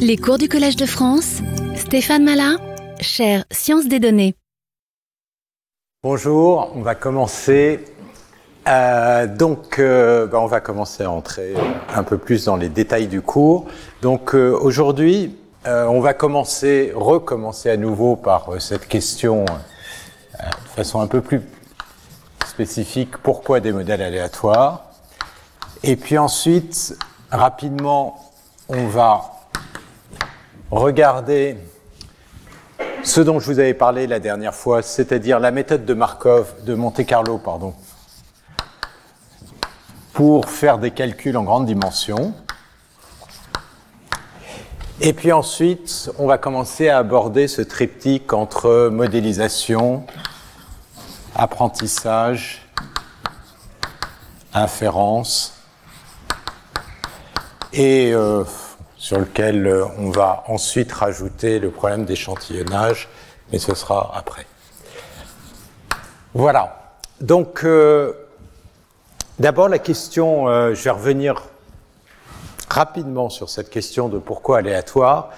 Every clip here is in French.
Les cours du Collège de France, Stéphane Malin, chaire Sciences des données. Bonjour, on va commencer. Euh, donc, euh, ben, on va commencer à entrer un peu plus dans les détails du cours. Donc, euh, aujourd'hui, on va commencer, recommencer à nouveau par cette question de façon un peu plus spécifique pourquoi des modèles aléatoires? Et puis ensuite, rapidement, on va regarder ce dont je vous avais parlé la dernière fois, c'est-à-dire la méthode de Markov, de Monte Carlo, pardon, pour faire des calculs en grande dimension. Et puis ensuite, on va commencer à aborder ce triptyque entre modélisation, apprentissage, inférence, et euh, sur lequel euh, on va ensuite rajouter le problème d'échantillonnage, mais ce sera après. Voilà. Donc, euh, d'abord la question, euh, je vais revenir rapidement sur cette question de pourquoi aléatoire.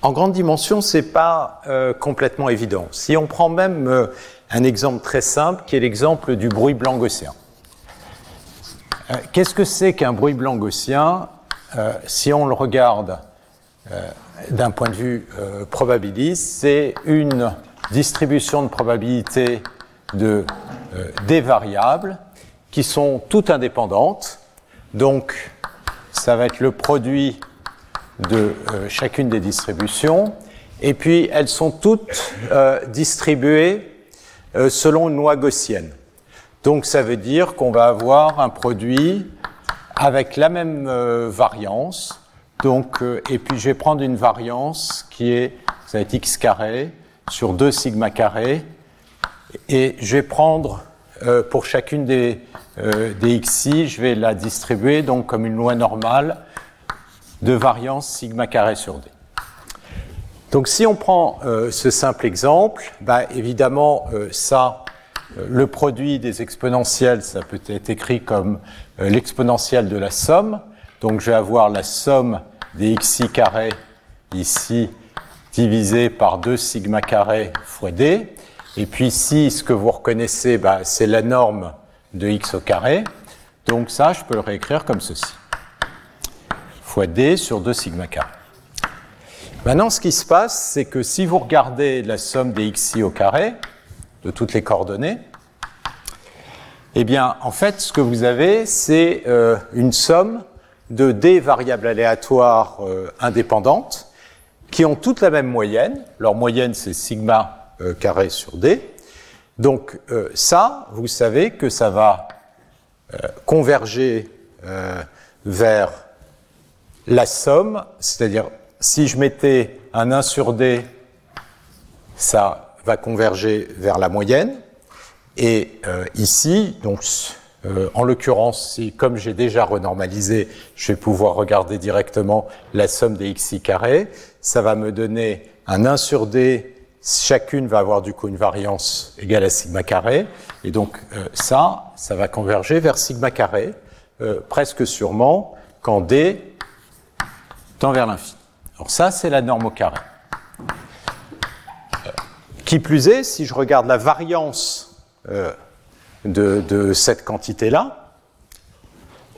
En grande dimension, c'est pas complètement évident. Si on prend même un exemple très simple, qui est l'exemple du bruit blanc gaussien. Qu'est-ce que c'est qu'un bruit blanc gaussien? Euh, Si on le regarde euh, d'un point de vue euh, probabiliste, c'est une distribution de probabilité de des variables qui sont toutes indépendantes. Donc, ça va être le produit de chacune des distributions. Et puis, elles sont toutes distribuées selon une loi gaussienne. Donc, ça veut dire qu'on va avoir un produit avec la même euh, variance. Donc, euh, et puis, je vais prendre une variance qui est, ça va être x carré sur 2 sigma carré. Et je vais prendre euh, pour chacune des, des xi, je vais la distribuer donc comme une loi normale de variance sigma carré sur d. Donc si on prend ce simple exemple, bah, évidemment ça, le produit des exponentielles, ça peut être écrit comme l'exponentielle de la somme. Donc je vais avoir la somme des xi carré ici divisé par 2 sigma carré fois d. Et puis ici, ce que vous reconnaissez, bah, c'est la norme de x au carré. Donc ça, je peux le réécrire comme ceci. Fois d sur 2 sigma carré. Maintenant, ce qui se passe, c'est que si vous regardez la somme des xi au carré, de toutes les coordonnées, eh bien, en fait, ce que vous avez, c'est euh, une somme de d variables aléatoires euh, indépendantes qui ont toutes la même moyenne. Leur moyenne, c'est sigma euh, carré sur d. Donc, euh, ça, vous savez que ça va euh, converger euh, vers la somme, c'est-à-dire si je mettais un 1 sur d, ça va converger vers la moyenne. Et euh, ici, donc, euh, en l'occurrence, si, comme j'ai déjà renormalisé, je vais pouvoir regarder directement la somme des xi carrés, ça va me donner un 1 sur d, chacune va avoir du coup une variance égale à sigma carré, et donc euh, ça, ça va converger vers sigma carré, euh, presque sûrement, quand d tend vers l'infini. Alors ça, c'est la norme au carré. Euh, Qui plus est, si je regarde la variance euh, de, cette quantité-là,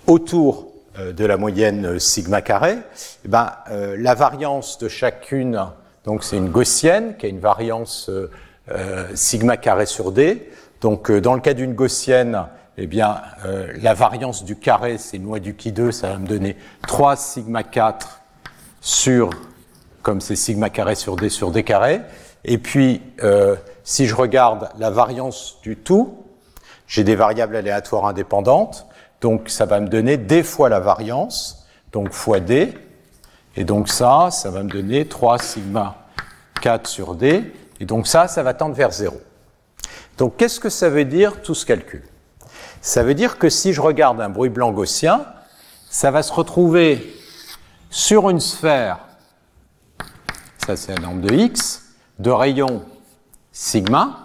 autour euh, de la moyenne euh, sigma carré, eh ben, la variance de chacune, donc c'est une gaussienne qui a une variance sigma carré sur d. Donc dans le cas d'une gaussienne, eh bien, la variance du carré, c'est une loi du qui 2, ça va me donner 3 sigma 4 sur, comme c'est sigma carré sur d sur d carré. Et puis, si je regarde la variance du tout, j'ai des variables aléatoires indépendantes, donc ça va me donner d fois la variance, donc fois d, et donc ça, ça va me donner 3 sigma 4 sur d, et donc ça, ça va tendre vers 0. Donc qu'est-ce que ça veut dire tout ce calcul? Ça veut dire que si je regarde un bruit blanc gaussien, ça va se retrouver sur une sphère, ça c'est la norme de x, de rayon sigma,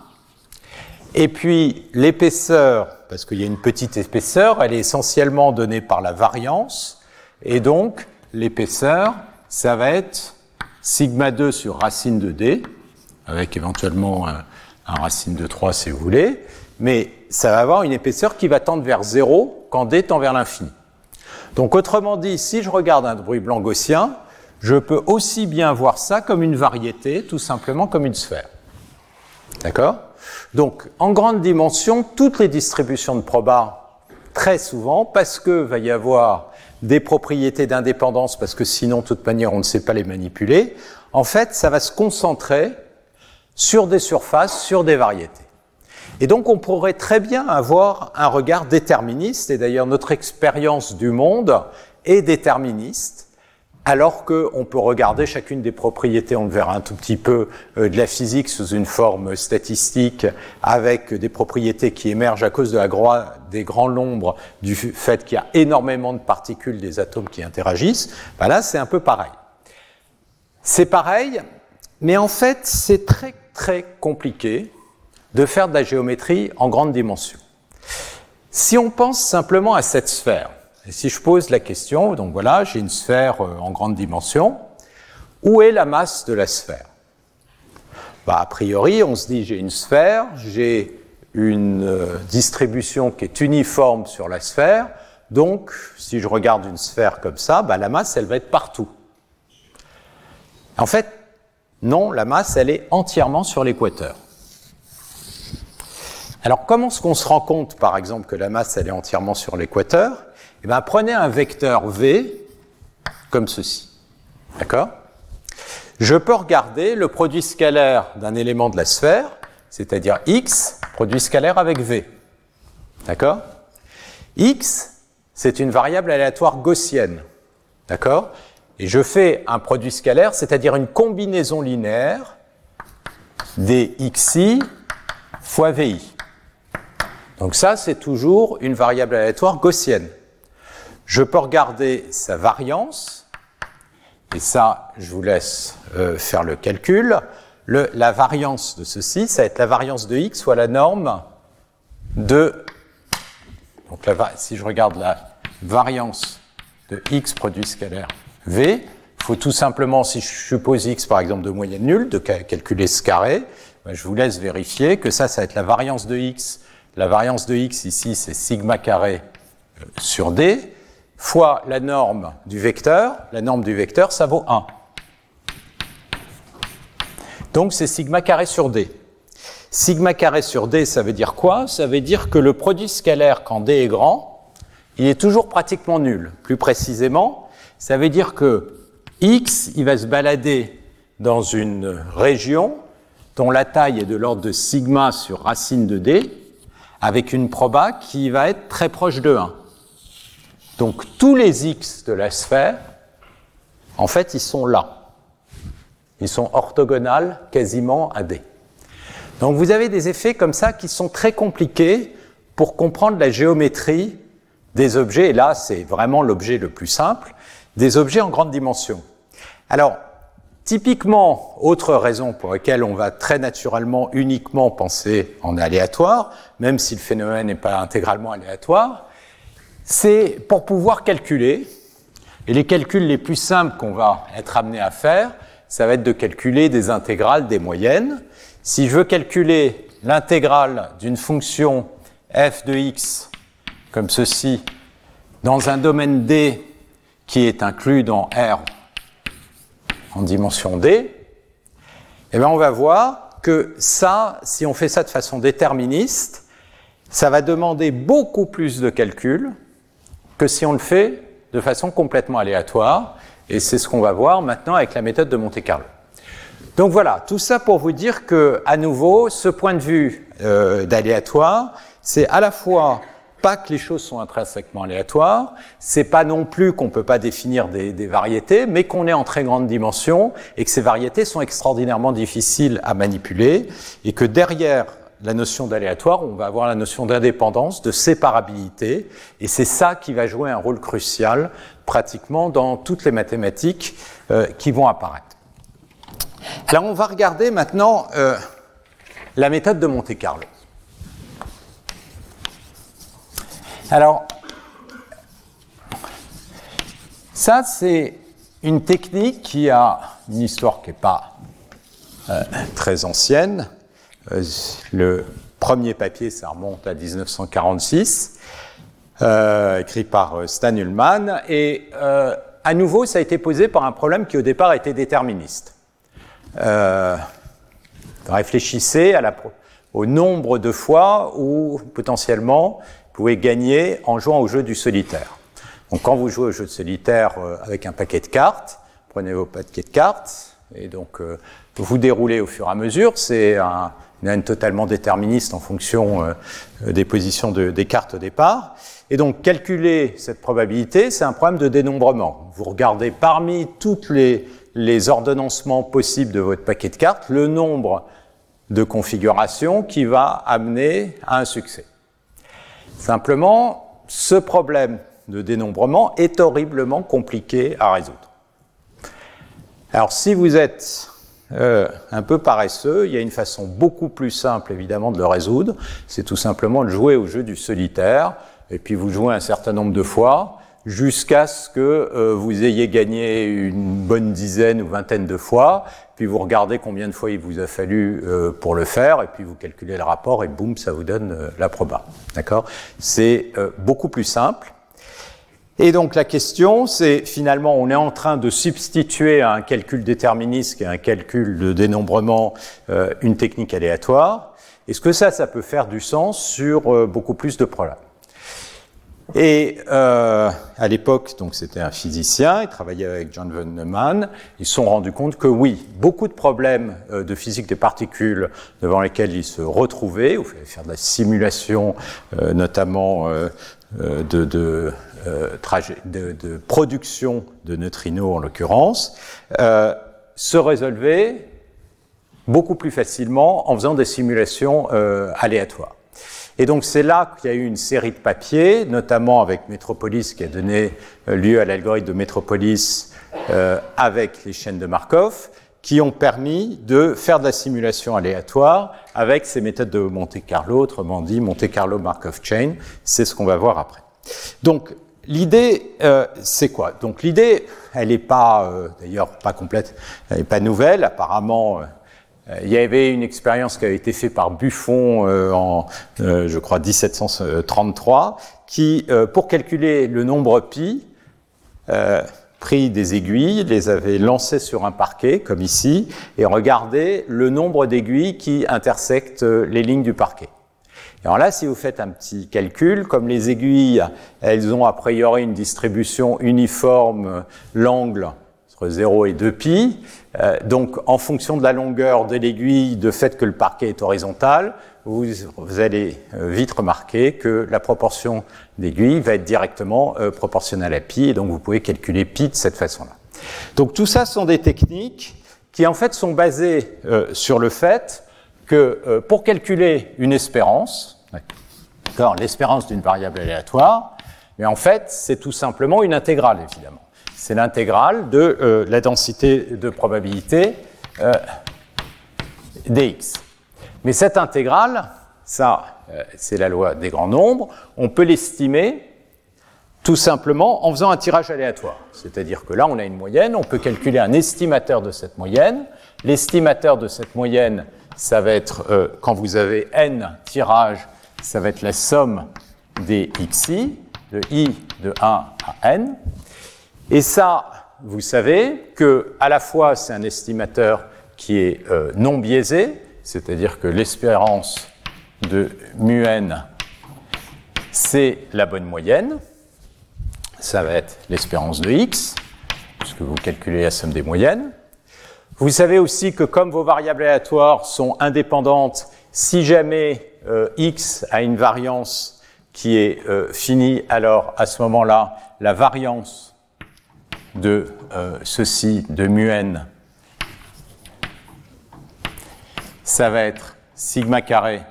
et puis l'épaisseur, parce qu'il y a une petite épaisseur, elle est essentiellement donnée par la variance, et donc l'épaisseur, ça va être sigma 2 sur racine de d, avec éventuellement un, racine de 3 si vous voulez, mais ça va avoir une épaisseur qui va tendre vers 0 quand d tend vers l'infini. Donc autrement dit, si je regarde un bruit blanc gaussien, je peux aussi bien voir ça comme une variété, tout simplement comme une sphère. D'accord Donc en grande dimension, toutes les distributions de proba, très souvent, parce que va y avoir des propriétés d'indépendance, parce que sinon, de toute manière, on ne sait pas les manipuler, en fait, ça va se concentrer sur des surfaces, sur des variétés. Et donc on pourrait très bien avoir un regard déterministe, et d'ailleurs notre expérience du monde est déterministe, alors qu'on peut regarder chacune des propriétés, on le verra un tout petit peu, euh, de la physique sous une forme statistique, avec des propriétés qui émergent à cause de la des grands nombres, du fait qu'il y a énormément de particules des atomes qui interagissent. Ben là, c'est un peu pareil. C'est pareil, mais en fait, c'est très très compliqué de faire de la géométrie en grande dimension. Si on pense simplement à cette sphère, et si je pose la question, donc voilà, j'ai une sphère euh, en grande dimension, où est la masse de la sphère? Bah, A priori, on se dit j'ai une sphère, j'ai une euh, distribution qui est uniforme sur la sphère, donc si je regarde une sphère comme ça, bah, la masse, elle va être partout. En fait, non, la masse, elle est entièrement sur l'équateur. Alors, comment est-ce qu'on se rend compte, par exemple, que la masse, elle est entièrement sur l'équateur? Eh bien, prenez un vecteur V comme ceci. D'accord? Je peux regarder le produit scalaire d'un élément de la sphère, c'est-à-dire X, produit scalaire avec V. D'accord? X, c'est une variable aléatoire gaussienne. D'accord? Et je fais un produit scalaire, c'est-à-dire une combinaison linéaire des xi fois vi. Donc ça, c'est toujours une variable aléatoire gaussienne. Je peux regarder sa variance, et ça, je vous laisse euh, faire le calcul. Le, la variance de ceci, ça va être la variance de x fois la norme de... Donc si je regarde la variance de x produit scalaire v, il faut tout simplement, si je suppose x par exemple de moyenne nulle, de calculer ce carré, ben, je vous laisse vérifier que ça, ça va être la variance de x la variance de x ici, c'est sigma carré euh, sur d, fois la norme du vecteur. La norme du vecteur, ça vaut 1. Donc c'est sigma carré sur d. Sigma carré sur d, ça veut dire quoi? Ça veut dire que le produit scalaire, quand d est grand, il est toujours pratiquement nul. Plus précisément, ça veut dire que x, il va se balader dans une région dont la taille est de l'ordre de sigma sur racine de d, avec une proba qui va être très proche de 1. Donc tous les x de la sphère, en fait, ils sont là. Ils sont orthogonales quasiment à D. Donc vous avez des effets comme ça qui sont très compliqués pour comprendre la géométrie des objets, et là c'est vraiment l'objet le plus simple, des objets en grande dimension. Alors, Typiquement, autre raison pour laquelle on va très naturellement uniquement penser en aléatoire, même si le phénomène n'est pas intégralement aléatoire, c'est pour pouvoir calculer, et les calculs les plus simples qu'on va être amené à faire, ça va être de calculer des intégrales des moyennes. Si je veux calculer l'intégrale d'une fonction f de x comme ceci dans un domaine D qui est inclus dans R en dimension D, eh bien on va voir que ça, si on fait ça de façon déterministe, ça va demander beaucoup plus de calculs que si on le fait de façon complètement aléatoire. Et c'est ce qu'on va voir maintenant avec la méthode de Monte Carlo. Donc voilà, tout ça pour vous dire que, à nouveau, ce point de vue euh, d'aléatoire, c'est à la fois pas que les choses sont intrinsèquement aléatoires, c'est pas non plus qu'on peut pas définir des, des variétés, mais qu'on est en très grande dimension et que ces variétés sont extraordinairement difficiles à manipuler et que derrière la notion d'aléatoire, on va avoir la notion d'indépendance, de séparabilité, et c'est ça qui va jouer un rôle crucial pratiquement dans toutes les mathématiques euh, qui vont apparaître. Alors on va regarder maintenant euh, la méthode de Monte Carlo. Alors, ça, c'est une technique qui a une histoire qui n'est pas euh, très ancienne. Euh, le premier papier, ça remonte à 1946, euh, écrit par Stan Ullman. Et à nouveau, ça a été posé par un problème qui au départ était déterministe. réfléchissez au nombre de fois où potentiellement vous pouvez gagner en jouant au jeu du solitaire. Donc quand vous jouez au jeu de solitaire avec un paquet de cartes, prenez vos paquets de cartes et donc vous déroulez au fur et à mesure. C'est un, une totalement déterministe en fonction euh, des positions de, des cartes au départ. Et donc, calculer cette probabilité, c'est un problème de dénombrement. Vous regardez parmi toutes les, les ordonnancements possibles de votre paquet de cartes, le nombre de configurations qui va amener à un succès. Simplement, ce problème de dénombrement est horriblement compliqué à résoudre. Alors, si vous êtes euh, un peu paresseux. Il y a une façon beaucoup plus simple, évidemment, de le résoudre. C'est tout simplement de jouer au jeu du solitaire. Et puis vous jouez un certain nombre de fois jusqu'à ce que euh, vous ayez gagné une bonne dizaine ou vingtaine de fois. Puis vous regardez combien de fois il vous a fallu euh, pour le faire. Et puis vous calculez le rapport et boum, ça vous donne la proba. D'accord? C'est beaucoup plus simple. Et donc la question, c'est finalement, on est en train de substituer à un calcul déterministe, et un calcul de dénombrement, euh, une technique aléatoire. Est-ce que ça, ça peut faire du sens sur euh, beaucoup plus de problèmes? Et euh, à l'époque, donc c'était un physicien, il travaillait avec John von Neumann. Ils se sont rendus compte que oui, beaucoup de problèmes de physique des particules devant lesquels ils se retrouvaient, ou faire de la simulation, notamment de, de, de, production de neutrinos en l'occurrence, euh, se résolvait beaucoup plus facilement en faisant des simulations euh, aléatoires. Et donc c'est là qu'il y a eu une série de papiers, notamment avec Metropolis qui a donné euh, lieu à l'algorithme de Metropolis euh, avec les chaînes de Markov, qui ont permis de faire de la simulation aléatoire avec ces méthodes de Monte Carlo, autrement dit Monte Carlo Markov Chain. C'est ce qu'on va voir après. Donc L'idée, euh, c'est quoi? Donc l'idée, elle n'est pas, euh, d'ailleurs, pas complète, elle n'est pas nouvelle. Apparemment, euh, il y avait une expérience qui avait été faite par Buffon en, je crois, 1733, qui, pour calculer le nombre pi, pris des aiguilles, les avait lancées sur un parquet, comme ici, et regardait le nombre d'aiguilles qui intersectent les lignes du parquet. Alors là, si vous faites un petit calcul, comme les aiguilles, elles ont a priori une distribution uniforme, l'angle entre 0 et 2 pi, euh, donc en fonction de la longueur de l'aiguille, de fait que le parquet est horizontal, vous, allez euh, vite remarquer que la proportion d'aiguilles va être directement euh, proportionnelle à pi, et donc vous pouvez calculer pi de cette façon-là. Donc tout ça sont des techniques qui en fait sont basées sur le fait que euh, pour calculer une espérance, l'espérance d'une variable aléatoire, mais en fait, c'est tout simplement une intégrale, évidemment. C'est l'intégrale de euh, la densité de probabilité euh, dx. Mais cette intégrale, ça, c'est la loi des grands nombres, on peut l'estimer tout simplement en faisant un tirage aléatoire. C'est-à-dire que là, on a une moyenne, on peut calculer un estimateur de cette moyenne. L'estimateur de cette moyenne, ça va être, euh, quand vous avez n tirages, ça va être la somme des xi, de i de 1 à n. Et ça, vous savez que à la fois c'est un estimateur qui est euh, non biaisé, c'est-à-dire que l'espérance de mu n, c'est la bonne moyenne. Ça va être l'espérance de x, puisque vous calculez la somme des moyennes. Vous savez aussi que comme vos variables aléatoires sont indépendantes, si jamais euh, x a une variance qui est euh, finie, alors à ce moment-là, la variance de euh, ceci, de mu n, ça va être sigma carré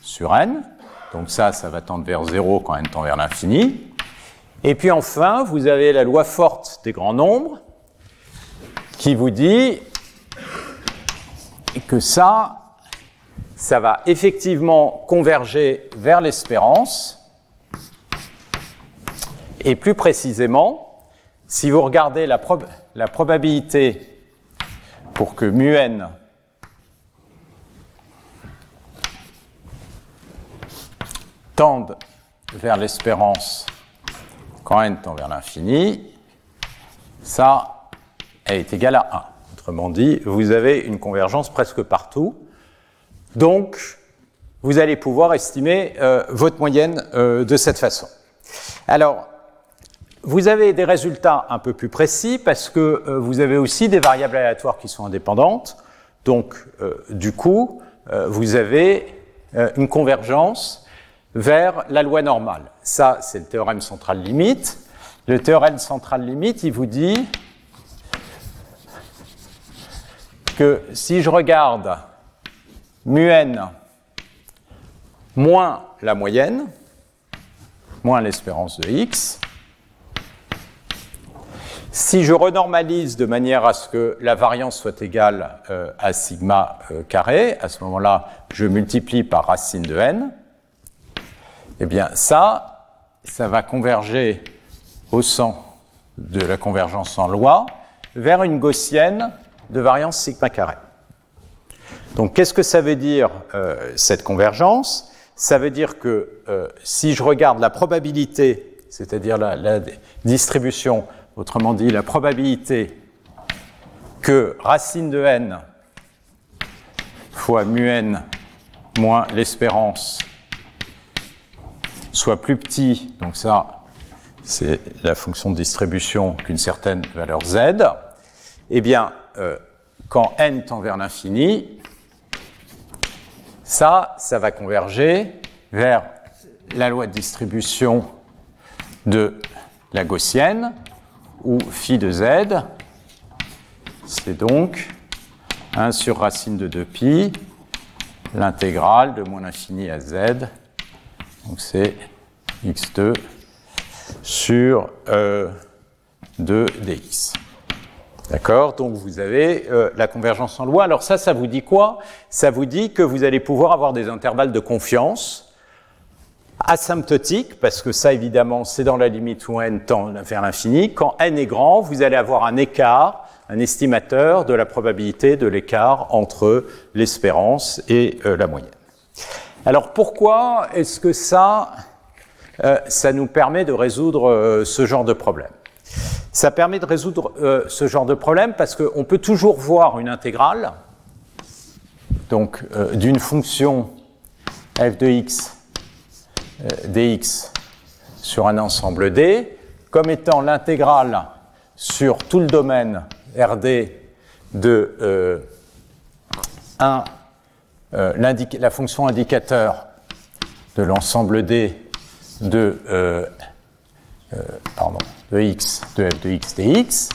sur n. Donc ça, ça va tendre vers 0 quand n tend vers l'infini. Et puis enfin, vous avez la loi forte des grands nombres qui vous dit que ça, ça va effectivement converger vers l'espérance. Et plus précisément, si vous regardez la probabilité la probabilité pour que mu n tende vers l'espérance quand n tend vers l'infini, ça est égal à 1. Autrement dit, vous avez une convergence presque partout. Donc, vous allez pouvoir estimer euh, votre moyenne euh, de cette façon. Alors, vous avez des résultats un peu plus précis parce que euh, vous avez aussi des variables aléatoires qui sont indépendantes. Donc, du coup, vous avez une convergence vers la loi normale. Ça, c'est le théorème central limite. Le théorème central limite, il vous dit que si je regarde mu n moins la moyenne, moins l'espérance de x, si je renormalise de manière à ce que la variance soit égale euh, à sigma euh, carré, à ce moment-là, je multiplie par racine de n, eh bien ça, ça va converger au sens de la convergence en loi vers une gaussienne de variance sigma carré. Donc qu'est-ce que ça veut dire euh, cette convergence? Ça veut dire que euh, si je regarde la probabilité, c'est-à-dire la, distribution, autrement dit la probabilité que racine de n fois mu n moins l'espérance soit plus petit, donc ça c'est la fonction de distribution qu'une certaine valeur z, eh bien euh, quand n tend vers l'infini, ça, ça va converger vers la loi de distribution de la gaussienne, où phi de z, c'est donc 1 sur racine de 2pi, l'intégrale de moins l'infini à z, donc c'est x2 sur 2 euh, dx. D'accord Donc vous avez euh, la convergence en loi. Alors ça, ça vous dit quoi? Ça vous dit que vous allez pouvoir avoir des intervalles de confiance asymptotiques, parce que ça, évidemment, c'est dans la limite où n tend vers l'infini. Quand n est grand, vous allez avoir un écart, un estimateur de la probabilité de l'écart entre l'espérance et euh, la moyenne. Alors pourquoi est-ce que ça, euh, ça nous permet de résoudre ce genre de problème? Ça permet de résoudre euh, ce genre de problème parce qu'on peut toujours voir une intégrale donc euh, d'une fonction f de x euh, dx sur un ensemble D comme étant l'intégrale sur tout le domaine RD de 1, la fonction indicateur de l'ensemble D de pardon, de x de f de x dx.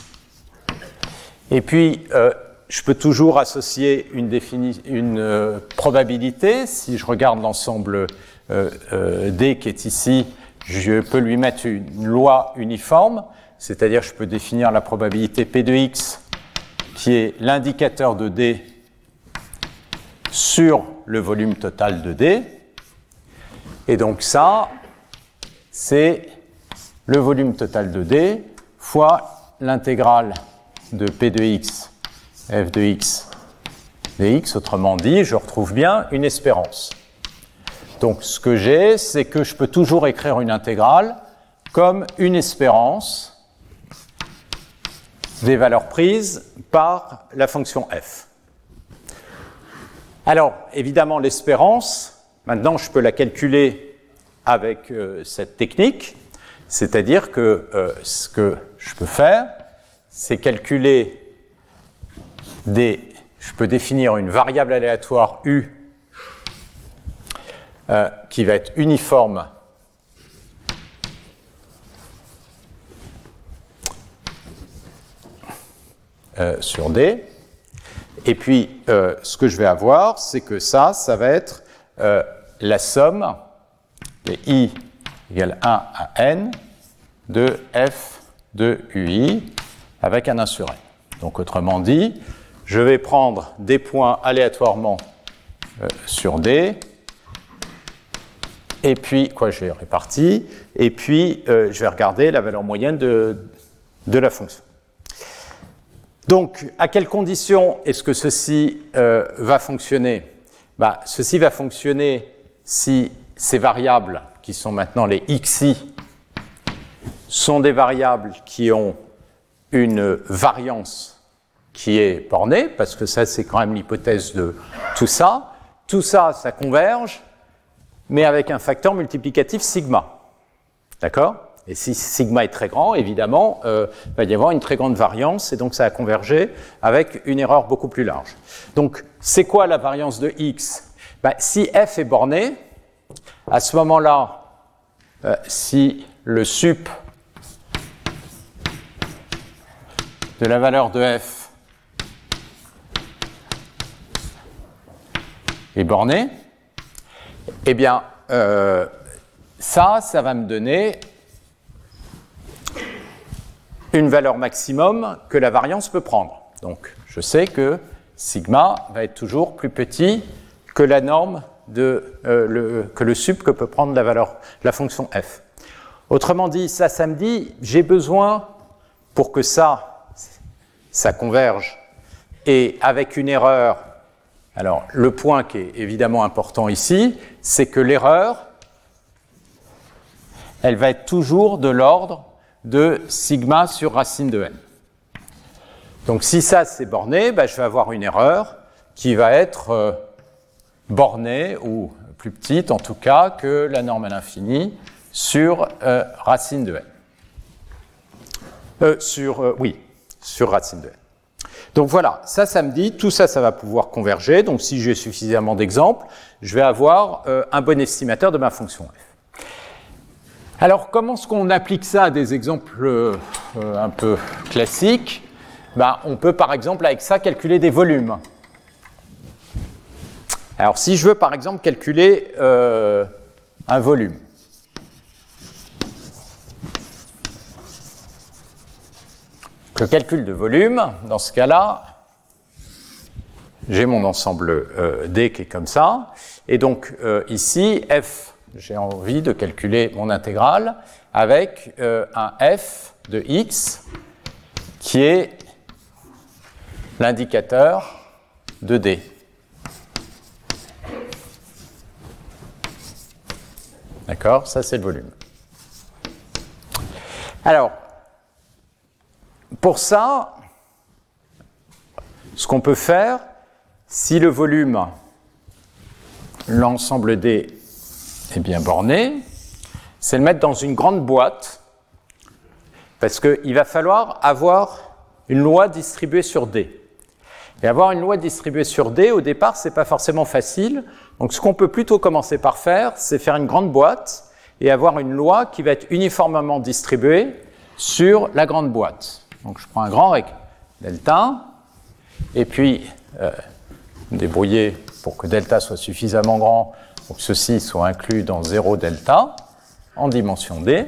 Et puis, euh, je peux toujours associer une, euh, probabilité. Si je regarde l'ensemble euh, D qui est ici, je peux lui mettre une loi uniforme, c'est-à-dire je peux définir la probabilité P de x qui est l'indicateur de D sur le volume total de D. Et donc ça, c'est le volume total de D fois l'intégrale de P de x, f de x dx. Autrement dit, je retrouve bien une espérance. Donc ce que j'ai, c'est que je peux toujours écrire une intégrale comme une espérance des valeurs prises par la fonction f. Alors, évidemment, l'espérance, maintenant je peux la calculer avec euh, cette technique. C'est-à-dire que euh, ce que je peux faire, c'est calculer des. Je peux définir une variable aléatoire U euh, qui va être uniforme euh, sur D. Et puis, ce que je vais avoir, c'est que ça, ça va être la somme des I égale 1 à n de f de ui avec un 1 sur n. Donc autrement dit, je vais prendre des points aléatoirement euh, sur D, et puis, quoi, j'ai réparti, et puis euh, je vais regarder la valeur moyenne de, de la fonction. Donc, à quelles conditions est-ce que ceci euh, va fonctionner? Bah, Ceci va fonctionner si ces variables, qui sont maintenant les xi, sont des variables qui ont une variance qui est bornée, parce que ça, c'est quand même l'hypothèse de tout ça. Tout ça, ça converge, mais avec un facteur multiplicatif sigma. D'accord? Et si sigma est très grand, évidemment, euh, il va y avoir une très grande variance, et donc ça va converger avec une erreur beaucoup plus large. Donc, c'est quoi la variance de x? Ben, Si f est borné, à ce moment-là, euh, si le sup la valeur de f est borné, eh bien, euh, ça, ça va me donner une valeur maximum que la variance peut prendre. Donc, je sais que sigma va être toujours plus petit que la norme de, euh, le, que le sup que peut prendre la valeur, la fonction f. Autrement dit, ça, ça me dit, j'ai besoin, pour que ça, ça converge, et avec une erreur, alors le point qui est évidemment important ici, c'est que l'erreur, elle va être toujours de l'ordre de sigma sur racine de n. Donc si ça c'est borné, ben, je vais avoir une erreur qui va être euh, bornée ou plus petite en tout cas que la norme à l'infini sur euh, racine de n. Euh, sur, oui, sur racine de n. Donc voilà, ça, ça me dit, tout ça, ça va pouvoir converger. Donc si j'ai suffisamment d'exemples, je vais avoir un bon estimateur de ma fonction f. Alors comment est-ce qu'on applique ça à des exemples un peu classiques? Ben, on peut par exemple avec ça calculer des volumes. Alors si je veux par exemple calculer euh, un volume, le calcul de volume, dans ce cas-là, j'ai mon ensemble euh, D qui est comme ça, et donc euh, ici, F, j'ai envie de calculer mon intégrale avec un F de X qui est l'indicateur de D. D'accord? Ça, c'est le volume. Alors, pour ça, ce qu'on peut faire, si le volume, l'ensemble D est bien borné, c'est le mettre dans une grande boîte, parce qu'il va falloir avoir une loi distribuée sur D. Et avoir une loi distribuée sur D, au départ, c'est pas forcément facile. Donc, ce qu'on peut plutôt commencer par faire, c'est faire une grande boîte et avoir une loi qui va être uniformément distribuée sur la grande boîte. Donc, je prends un grand rectangle delta, et puis euh, débrouiller pour que delta soit suffisamment grand pour que ceci soit inclus dans 0 delta en dimension D.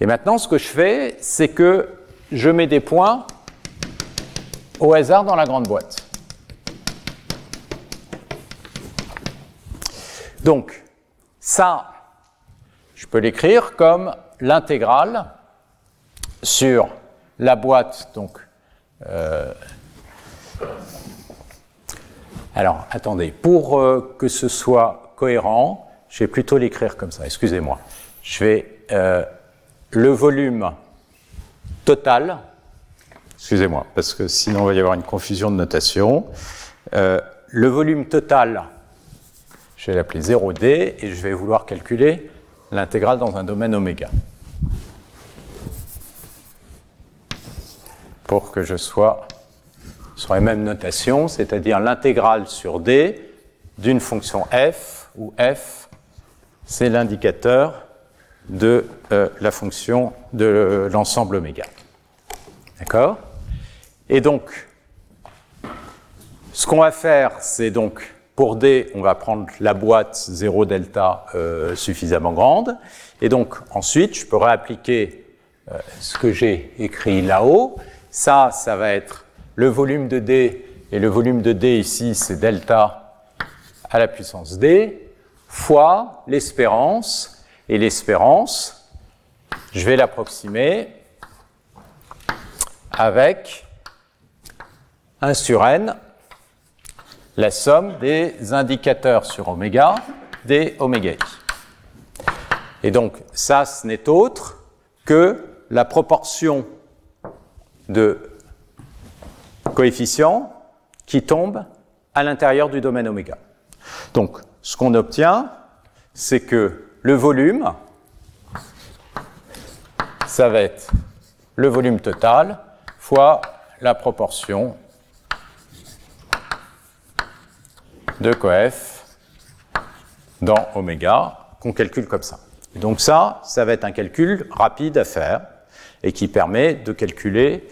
Et maintenant, ce que je fais, c'est que je mets des points au hasard dans la grande boîte. Donc, ça, je peux l'écrire comme l'intégrale sur la boîte. Donc, euh, alors, attendez, pour euh, que ce soit cohérent, je vais plutôt l'écrire comme ça. Excusez-moi. Je vais euh, le volume total excusez-moi, parce que sinon il va y avoir une confusion de notation. Le volume total, je vais l'appeler 0D et je vais vouloir calculer l'intégrale dans un domaine oméga. Pour que je sois sur les mêmes notations, c'est-à-dire l'intégrale sur D d'une fonction f, où f, c'est l'indicateur de euh, la fonction de l'ensemble oméga. D'accord? Et donc, ce qu'on va faire, c'est donc, pour D, on va prendre la boîte 0 delta euh, suffisamment grande. Et donc, ensuite, je peux réappliquer euh, ce que j'ai écrit là-haut. Ça, ça va être le volume de D, et le volume de D ici, c'est delta à la puissance D, fois l'espérance. Et l'espérance, je vais l'approximer avec 1 sur n, la somme des indicateurs sur oméga des oméga. Et donc, ça, ce n'est autre que la proportion de coefficients qui tombent à l'intérieur du domaine oméga. Donc, ce qu'on obtient, c'est que le volume, ça va être le volume total fois la proportion de coef dans oméga qu'on calcule comme ça. donc ça, ça va être un calcul rapide à faire et qui permet de calculer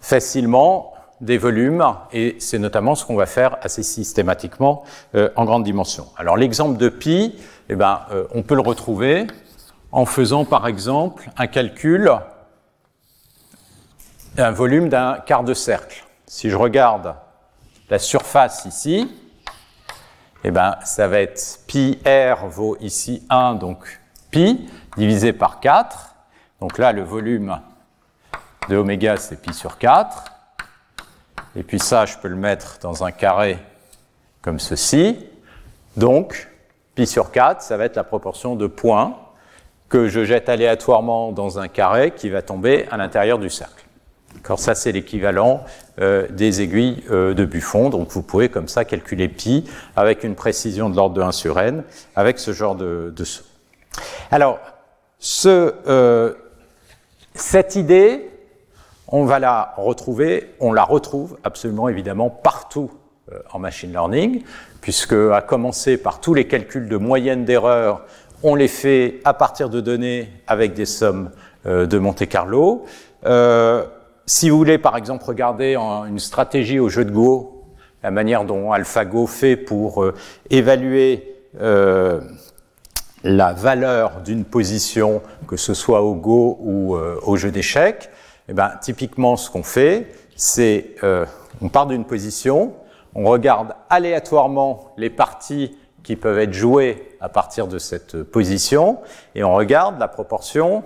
facilement des volumes, et c'est notamment ce qu'on va faire assez systématiquement euh, en grande dimension. Alors l'exemple de pi, eh ben, euh, on peut le retrouver en faisant par exemple un calcul d'un volume d'un quart de cercle. Si je regarde la surface ici, eh ben, ça va être pi r vaut ici 1, donc pi, divisé par 4. Donc là, le volume de oméga, c'est pi sur 4. Et puis ça, je peux le mettre dans un carré comme ceci. Donc, pi sur 4, ça va être la proportion de points que je jette aléatoirement dans un carré qui va tomber à l'intérieur du cercle. Alors ça, c'est l'équivalent euh, des aiguilles euh, de Buffon. Donc vous pouvez comme ça calculer pi avec une précision de l'ordre de 1 sur n avec ce genre de, de saut. Alors, ce, euh, cette idée, on va la retrouver, on la retrouve absolument évidemment partout euh, en machine learning, puisque à commencer par tous les calculs de moyenne d'erreur, on les fait à partir de données avec des sommes euh, de Monte Carlo. Euh, si vous voulez par exemple regarder une stratégie au jeu de Go, la manière dont AlphaGo fait pour évaluer la valeur d'une position, que ce soit au Go ou au jeu d'échecs, eh ben, typiquement, ce qu'on fait, c'est euh, on part d'une position, on regarde aléatoirement les parties qui peuvent être jouées à partir de cette position, et on regarde la proportion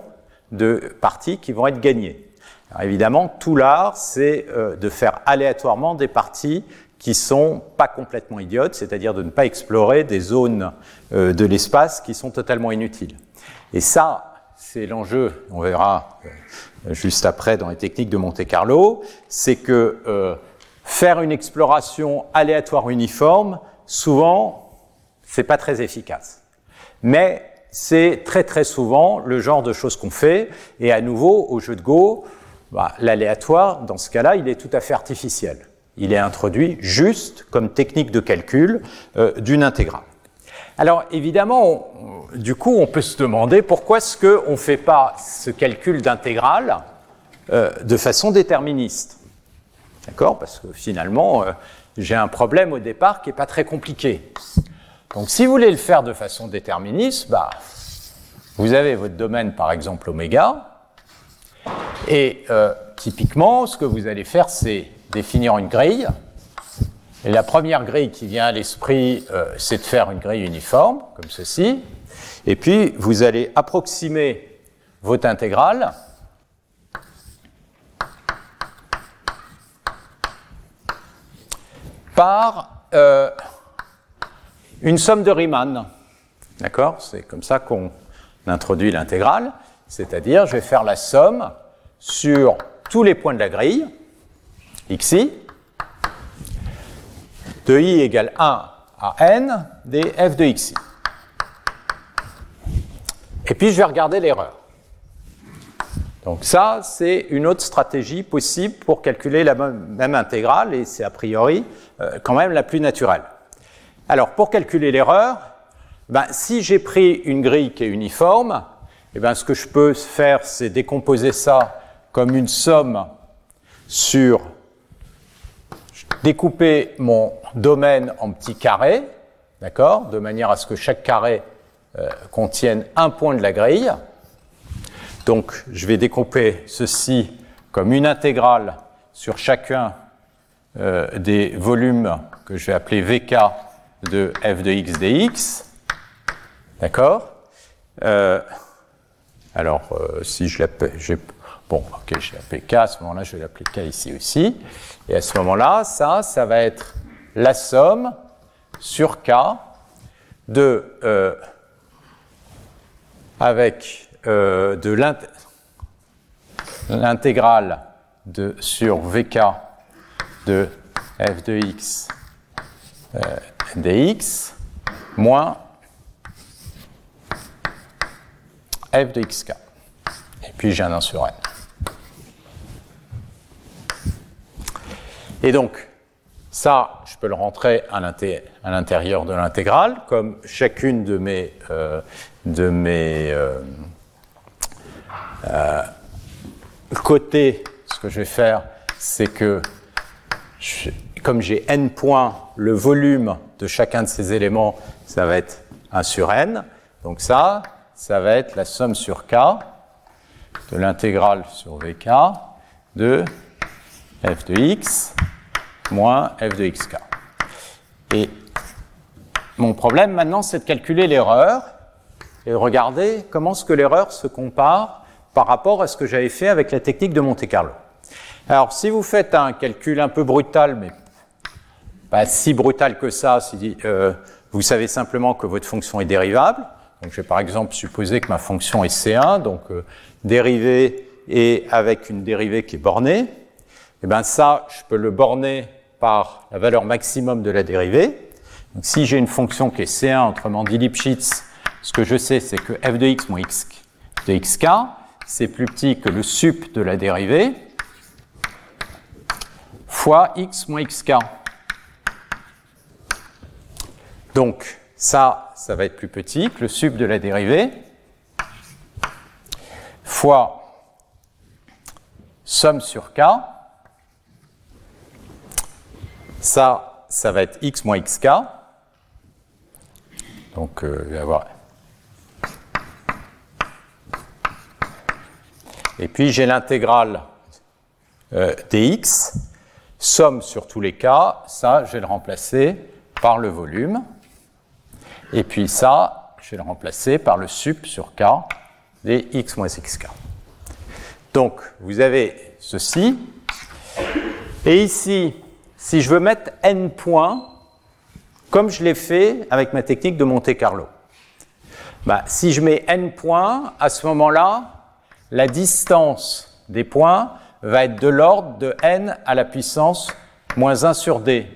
de parties qui vont être gagnées. Alors évidemment, tout l'art, c'est euh, de faire aléatoirement des parties qui sont pas complètement idiotes, c'est-à-dire de ne pas explorer des zones euh, de l'espace qui sont totalement inutiles. Et ça, c'est l'enjeu, on verra juste après dans les techniques de Monte Carlo, c'est que euh, faire une exploration aléatoire uniforme, souvent, c'est pas très efficace. Mais c'est très très souvent le genre de choses qu'on fait. Et à nouveau, au jeu de Go, bah, l'aléatoire, dans ce cas-là, il est tout à fait artificiel. Il est introduit juste comme technique de calcul euh, d'une intégrale. Alors évidemment, du coup, on peut se demander pourquoi est-ce qu'on ne fait pas ce calcul d'intégrale euh, de façon déterministe. D'accord? Parce que finalement, euh, j'ai un problème au départ qui n'est pas très compliqué. Donc si vous voulez le faire de façon déterministe, bah, vous avez votre domaine par exemple oméga, et typiquement, ce que vous allez faire, c'est définir une grille la première grille qui vient à l'esprit, euh, c'est de faire une grille uniforme, comme ceci. Et puis, vous allez approximer votre intégrale par euh, une somme de Riemann. D'accord? C'est comme ça qu'on introduit l'intégrale. C'est-à-dire, je vais faire la somme sur tous les points de la grille, xi, de i égale 1 à n des f de xi. Et puis je vais regarder l'erreur. Donc ça, c'est une autre stratégie possible pour calculer la même intégrale, et c'est a priori euh, quand même la plus naturelle. Alors pour calculer l'erreur, ben, si j'ai pris une grille qui est uniforme, eh ben, ce que je peux faire, c'est décomposer ça comme une somme sur découper mon domaine en petits carrés, d'accord, de manière à ce que chaque carré euh, contienne un point de la grille. Donc, je vais découper ceci comme une intégrale sur chacun euh, des volumes que je vais appeler VK de f de x dx. D'accord euh, Alors, si je l'appelle, Bon, ok, j'ai appelé K, à ce moment-là, je vais l'appeler K ici aussi. Et à ce moment-là, ça, ça va être la somme sur K de, euh, avec euh, de l'intégrale de, sur VK de f de x euh, dx moins f de xk. Et puis j'ai un 1 sur n. Et donc, ça, je peux le rentrer à l'intérieur de l'intégrale, comme chacune de mes, euh, de mes euh, euh, côtés, ce que je vais faire, c'est que comme j'ai n points, le volume de chacun de ces éléments, ça va être 1 sur n. Donc ça, ça va être la somme sur k de l'intégrale sur vk de f de x moins f de xk. Et mon problème maintenant, c'est de calculer l'erreur et de regarder comment est-ce que l'erreur se compare par rapport à ce que j'avais fait avec la technique de Monte Carlo. Alors, si vous faites un calcul un peu brutal, mais pas si brutal que ça, si euh, vous savez simplement que votre fonction est dérivable, donc je vais par exemple supposer que ma fonction est C1, donc euh, dérivée et avec une dérivée qui est bornée, eh bien ça, je peux le borner par la valeur maximum de la dérivée. Donc si j'ai une fonction qui est C1, autrement dit Lipschitz, ce que je sais, c'est que f de x moins x de xk, c'est plus petit que le sup de la dérivée fois x moins xk. Donc ça, ça va être plus petit que le sup de la dérivée fois somme sur k ça, ça va être x moins xk. Donc, euh, il va y avoir. Et puis, j'ai l'intégrale euh, dx, somme sur tous les cas. Ça, je vais le remplacer par le volume. Et puis ça, je vais le remplacer par le sup sur k des x moins xk. Donc, vous avez ceci. Et ici, si je veux mettre n points, comme je l'ai fait avec ma technique de Monte Carlo. Bah, si je mets n points, à ce moment-là, la distance des points va être de l'ordre de n à la puissance moins 1 sur d.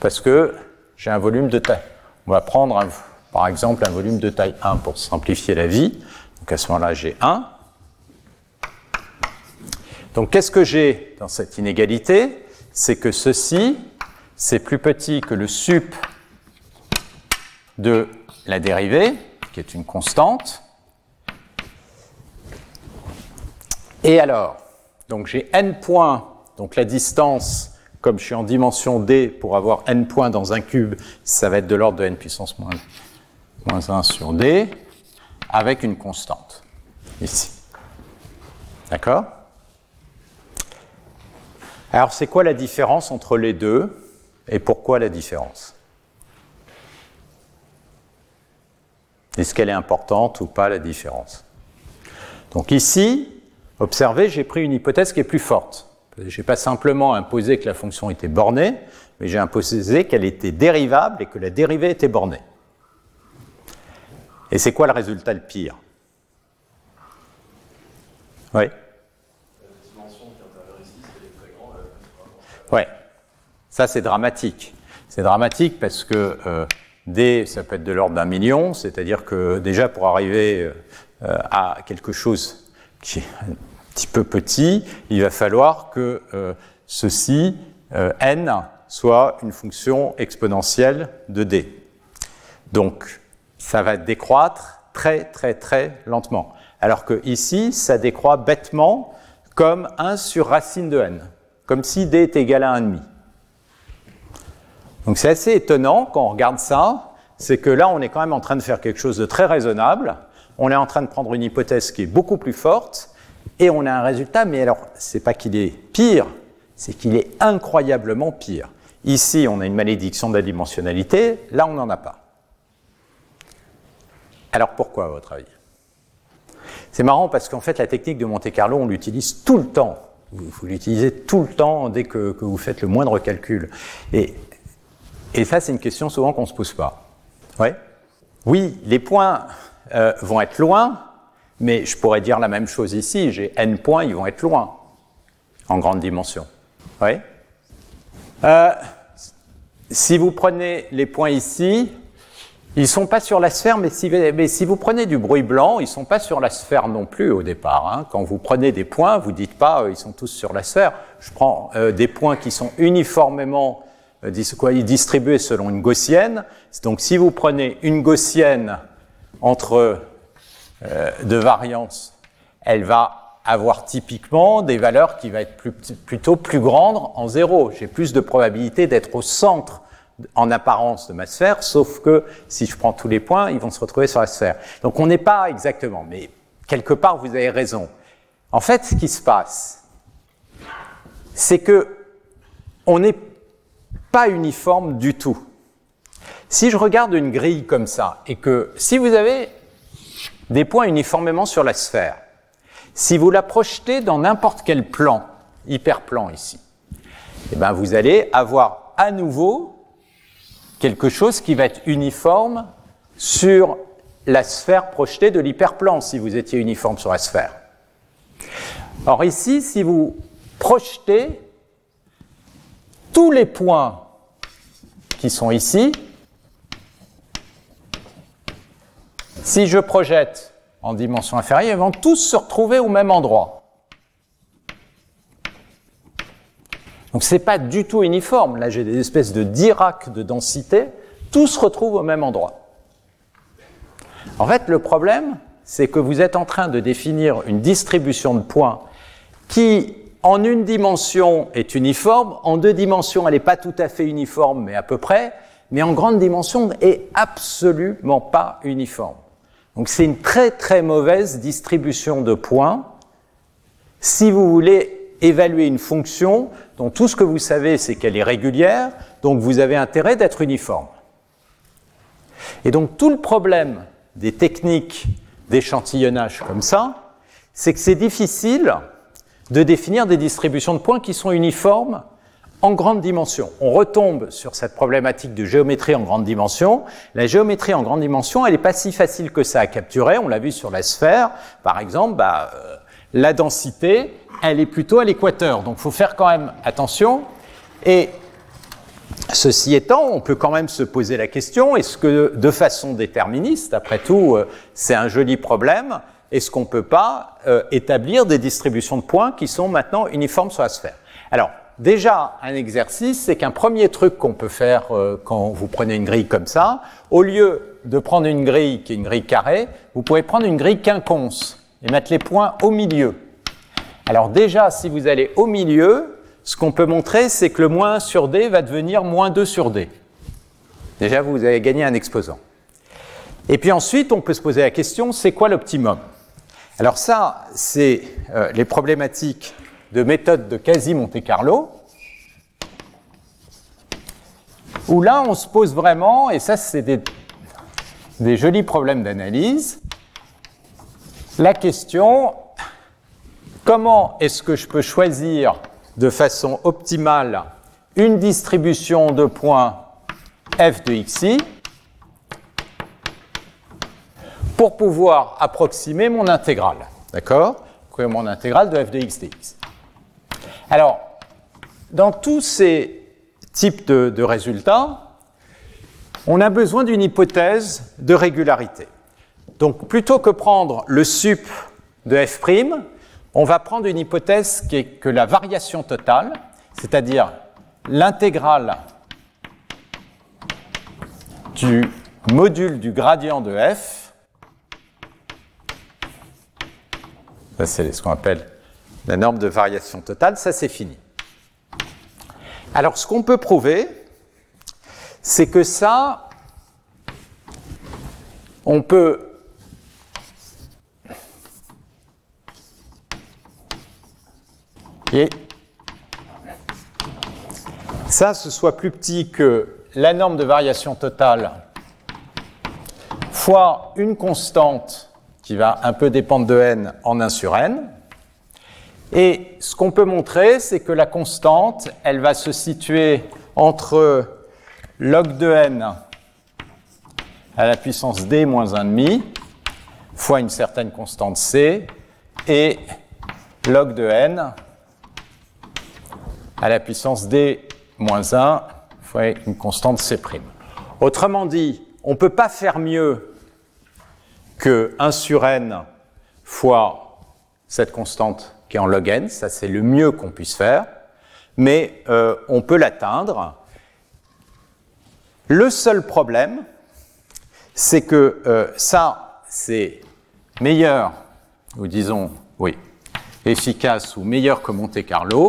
Parce que j'ai un volume de taille. On va prendre, par exemple, un volume de taille 1 pour simplifier la vie. Donc à ce moment-là, j'ai 1. Donc qu'est-ce que j'ai dans cette inégalité? C'est que ceci, c'est plus petit que le sup de la dérivée, qui est une constante. Et alors, donc j'ai n points, donc la distance, comme je suis en dimension d, pour avoir n points dans un cube, ça va être de l'ordre de n puissance moins, moins 1 sur d, avec une constante, ici. D'accord? Alors, c'est quoi la différence entre les deux et pourquoi la différence? Est-ce qu'elle est importante ou pas la différence? Donc ici, observez, j'ai pris une hypothèse qui est plus forte. Je n'ai pas simplement imposé que la fonction était bornée, mais j'ai imposé qu'elle était dérivable et que la dérivée était bornée. Et c'est quoi le résultat le pire? Oui Ouais, ça c'est dramatique. C'est dramatique parce que euh, D, ça peut être de l'ordre d'un million, c'est-à-dire que déjà pour arriver euh, à quelque chose qui est un petit peu petit, il va falloir que euh, ceci, n, soit une fonction exponentielle de D. Donc ça va décroître très très très lentement. Alors que ici, ça décroît bêtement comme 1 sur racine de n comme si d est égal à 1,5. Donc c'est assez étonnant quand on regarde ça, c'est que là on est quand même en train de faire quelque chose de très raisonnable, on est en train de prendre une hypothèse qui est beaucoup plus forte, et on a un résultat, mais alors c'est pas qu'il est pire, c'est qu'il est incroyablement pire. Ici on a une malédiction de la dimensionnalité, là on n'en a pas. Alors pourquoi à votre avis? C'est marrant parce qu'en fait, la technique de Monte Carlo, on l'utilise tout le temps. Vous, l'utilisez tout le temps dès que, vous faites le moindre calcul. Et, et ça, c'est une question souvent qu'on ne se pose pas. Ouais oui, les points euh, vont être loin, mais je pourrais dire la même chose ici. J'ai n points, ils vont être loin, en grande dimension. Oui euh, Si vous prenez les points ici, ils ne sont pas sur la sphère, mais si, vous prenez du bruit blanc, ils ne sont pas sur la sphère non plus au départ. Hein. Quand vous prenez des points, vous ne dites pas euh, ils sont tous sur la sphère. Je prends euh, des points qui sont uniformément euh, distribués selon une gaussienne. Donc si vous prenez une gaussienne entre de variance, elle va avoir typiquement des valeurs qui vont être plutôt plus grandes en zéro. J'ai plus de probabilité d'être au centre en apparence de ma sphère, sauf que si je prends tous les points, ils vont se retrouver sur la sphère. Donc on n'est pas exactement, mais quelque part vous avez raison. En fait, ce qui se passe, c'est que on n'est pas uniforme du tout. Si je regarde une grille comme ça, et que si vous avez des points uniformément sur la sphère, si vous la projetez dans n'importe quel plan, hyperplan ici, eh ben vous allez avoir à nouveau quelque chose qui va être uniforme sur la sphère projetée de l'hyperplan, si vous étiez uniforme sur la sphère. Or ici, si vous projetez tous les points qui sont ici, si je projette en dimension inférieure, ils vont tous se retrouver au même endroit. Donc ce n'est pas du tout uniforme. Là, j'ai des espèces de Dirac de densité. Tout se retrouve au même endroit. En fait, le problème, c'est que vous êtes en train de définir une distribution de points qui, en une dimension, est uniforme, en deux dimensions, elle n'est pas tout à fait uniforme, mais à peu près, mais en grande dimension, est absolument pas uniforme. Donc c'est une très très mauvaise distribution de points si vous voulez évaluer une fonction dont tout ce que vous savez, c'est qu'elle est régulière, donc vous avez intérêt d'être uniforme. Et donc tout le problème des techniques d'échantillonnage comme ça, c'est que c'est difficile de définir des distributions de points qui sont uniformes en grande dimension. On retombe sur cette problématique de géométrie en grande dimension. La géométrie en grande dimension, elle n'est pas si facile que ça à capturer. On l'a vu sur la sphère. Par exemple, bah, euh, la densité, elle est plutôt à l'équateur. Donc il faut faire quand même attention. Et ceci étant, on peut quand même se poser la question, est-ce que de façon déterministe, après tout, euh, c'est un joli problème, est-ce qu'on ne peut pas euh, établir des distributions de points qui sont maintenant uniformes sur la sphère? Alors, déjà, un exercice, c'est qu'un premier truc qu'on peut faire euh, quand vous prenez une grille comme ça, au lieu de prendre une grille qui est une grille carrée, vous pouvez prendre une grille quinconce et mettre les points au milieu. Alors déjà, si vous allez au milieu, ce qu'on peut montrer, c'est que le moins 1 sur D va devenir moins 2 sur D. Déjà, vous avez gagné un exposant. Et puis ensuite, on peut se poser la question, c'est quoi l'optimum? Alors ça, c'est euh, les problématiques de méthode de quasi-Monte Carlo, où là, on se pose vraiment, et ça, c'est des jolis problèmes d'analyse, la question, comment est-ce que je peux choisir de façon optimale une distribution de points f de xi pour pouvoir approximer mon intégrale. D'accord? Mon intégrale de f de x dx. Alors, dans tous ces types de, résultats, on a besoin d'une hypothèse de régularité. Donc plutôt que prendre le sup de f', on va prendre une hypothèse qui est que la variation totale, c'est-à-dire l'intégrale du module du gradient de f, c'est ce qu'on appelle la norme de variation totale, ça c'est fini. Alors ce qu'on peut prouver, c'est que ça, on peut Et ça, ce soit plus petit que la norme de variation totale fois une constante qui va un peu dépendre de n en 1 sur n. Et ce qu'on peut montrer, c'est que la constante, elle va se situer entre log de n à la puissance d moins 1,5 fois une certaine constante c et log de n à la puissance d moins 1 fois une constante c'. Autrement dit, on ne peut pas faire mieux que 1 sur n fois cette constante qui est en log n, ça c'est le mieux qu'on puisse faire, mais euh, on peut l'atteindre. Le seul problème, c'est que euh, ça c'est meilleur, ou disons, oui, efficace ou meilleur que Monte Carlo,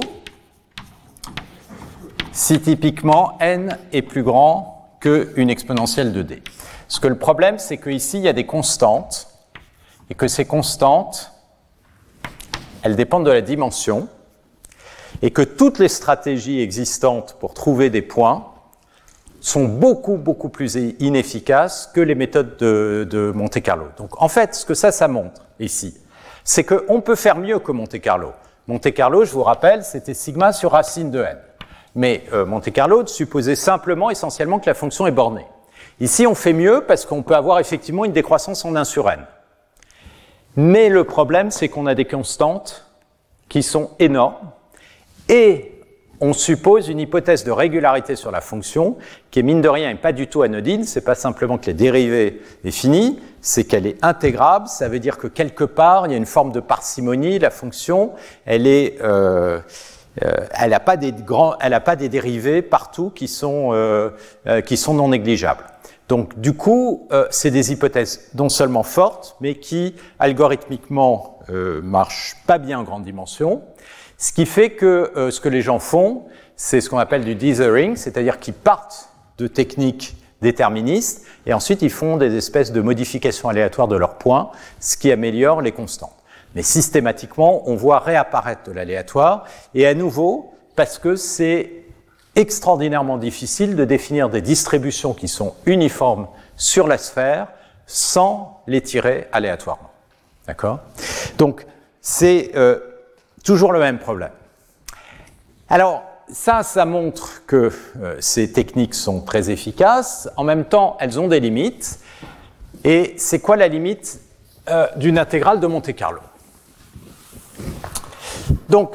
si typiquement n est plus grand qu'une exponentielle de d. Parce que le problème, c'est qu'ici, il y a des constantes, et que ces constantes, elles dépendent de la dimension, et que toutes les stratégies existantes pour trouver des points sont beaucoup, beaucoup plus inefficaces que les méthodes de, de Monte Carlo. Donc en fait, ce que ça, ça montre ici, c'est qu'on peut faire mieux que Monte Carlo. Monte Carlo, je vous rappelle, c'était sigma sur racine de n. Mais euh, Monte Carlo supposait simplement, essentiellement, que la fonction est bornée. Ici, on fait mieux parce qu'on peut avoir effectivement une décroissance en 1 sur n. Mais le problème, c'est qu'on a des constantes qui sont énormes et on suppose une hypothèse de régularité sur la fonction qui est mine de rien et pas du tout anodine. C'est pas simplement que la dérivée est finie, c'est qu'elle est intégrable. Ça veut dire que quelque part il y a une forme de parcimonie. La fonction, elle est euh, elle n'a pas des grands, elle a pas des dérivés partout qui sont euh, euh, qui sont non négligeables. Donc du coup, euh, c'est des hypothèses non seulement fortes, mais qui algorithmiquement euh, marchent pas bien en grande dimension. Ce qui fait que euh, ce que les gens font, c'est ce qu'on appelle du dithering, c'est-à-dire qu'ils partent de techniques déterministes et ensuite ils font des espèces de modifications aléatoires de leurs points, ce qui améliore les constantes. Mais systématiquement, on voit réapparaître de l'aléatoire, et à nouveau, parce que c'est extraordinairement difficile de définir des distributions qui sont uniformes sur la sphère sans les tirer aléatoirement. D'accord? Donc, c'est euh, toujours le même problème. Alors, ça, ça montre que euh, ces techniques sont très efficaces. En même temps, elles ont des limites. Et c'est quoi la limite euh, d'une intégrale de Monte Carlo? Donc,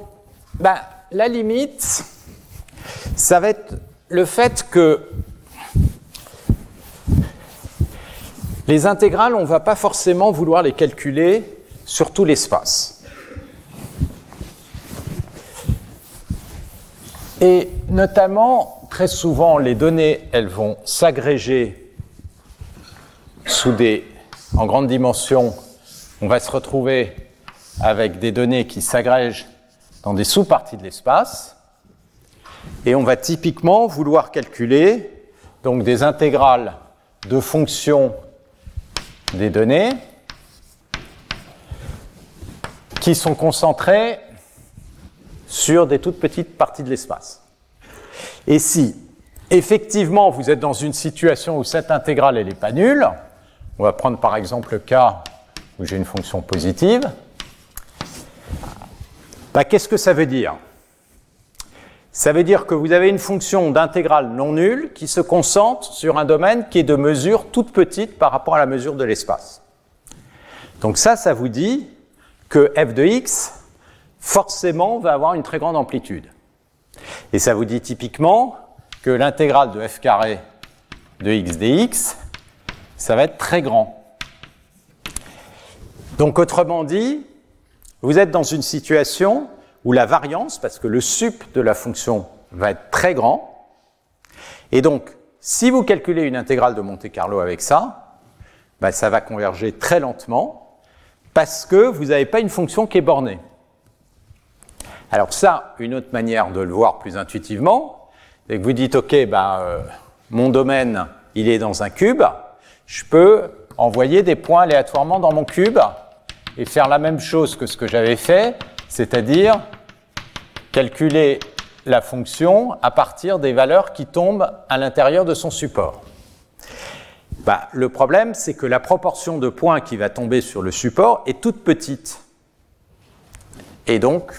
ben, la limite, ça va être le fait que les intégrales, on ne va pas forcément vouloir les calculer sur tout l'espace. Et notamment, très souvent, les données, elles vont s'agréger sous en grande dimension. On va se retrouver avec des données qui s'agrègent dans des sous-parties de l'espace. Et on va typiquement vouloir calculer donc des intégrales de fonctions des données qui sont concentrées sur des toutes petites parties de l'espace. Et si effectivement vous êtes dans une situation où cette intégrale n'est pas nulle, on va prendre par exemple le cas où j'ai une fonction positive, bah, qu'est-ce que ça veut dire? Ça veut dire que vous avez une fonction d'intégrale non nulle qui se concentre sur un domaine qui est de mesure toute petite par rapport à la mesure de l'espace. Donc ça, ça vous dit que f de x, forcément, va avoir une très grande amplitude. Et ça vous dit typiquement que l'intégrale de f carré de x dx, ça va être très grand. Donc autrement dit, vous êtes dans une situation où la variance, parce que le sup de la fonction va être très grand, et donc si vous calculez une intégrale de Monte Carlo avec ça, bah, ça va converger très lentement, parce que vous n'avez pas une fonction qui est bornée. Alors ça, une autre manière de le voir plus intuitivement, c'est que vous dites, OK, euh, mon domaine, il est dans un cube, je peux envoyer des points aléatoirement dans mon cube, et faire la même chose que ce que j'avais fait, c'est-à-dire calculer la fonction à partir des valeurs qui tombent à l'intérieur de son support. bah, Le problème, c'est que la proportion de points qui va tomber sur le support est toute petite. Et donc,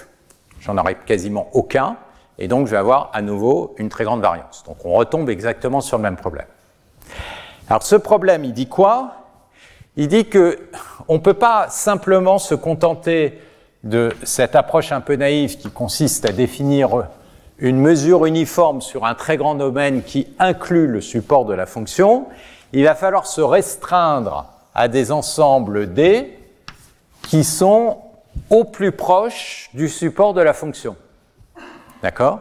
j'en aurai quasiment aucun. Et donc, je vais avoir à nouveau une très grande variance. Donc, on retombe exactement sur le même problème. Alors, ce problème, il dit quoi? Il dit que on peut pas simplement se contenter de cette approche un peu naïve qui consiste à définir une mesure uniforme sur un très grand domaine qui inclut le support de la fonction. Il va falloir se restreindre à des ensembles D qui sont au plus proche du support de la fonction. D'accord?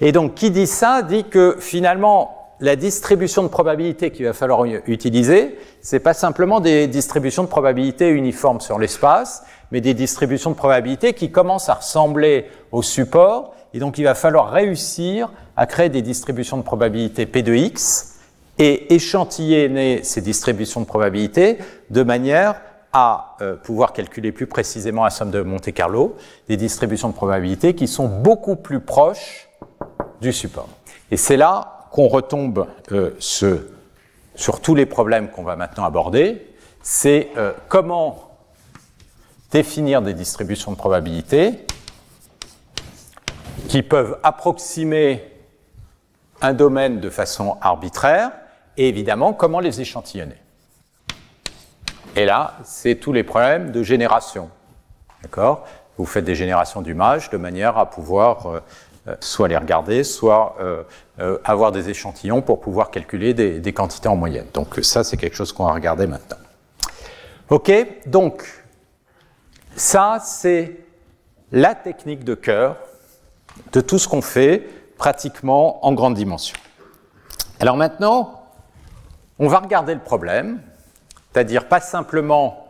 Et donc, qui dit ça dit que finalement, la distribution de probabilité qu'il va falloir utiliser, c'est pas simplement des distributions de probabilité uniformes sur l'espace, mais des distributions de probabilité qui commencent à ressembler au support, et donc il va falloir réussir à créer des distributions de probabilité P de X et échantillonner ces distributions de probabilité de manière à euh, pouvoir calculer plus précisément la somme de Monte Carlo des distributions de probabilité qui sont beaucoup plus proches du support. Et c'est là qu'on retombe euh, sur tous les problèmes qu'on va maintenant aborder, c'est euh, comment définir des distributions de probabilité qui peuvent approximer un domaine de façon arbitraire et évidemment comment les échantillonner. Et là, c'est tous les problèmes de génération. D'accord? Vous faites des générations d'images de manière à pouvoir euh, soit les regarder, soit euh, avoir des échantillons pour pouvoir calculer des, quantités en moyenne. Donc ça, c'est quelque chose qu'on va regarder maintenant. OK Donc, ça, c'est la technique de cœur de tout ce qu'on fait pratiquement en grande dimension. Alors maintenant, on va regarder le problème c'est-à-dire pas simplement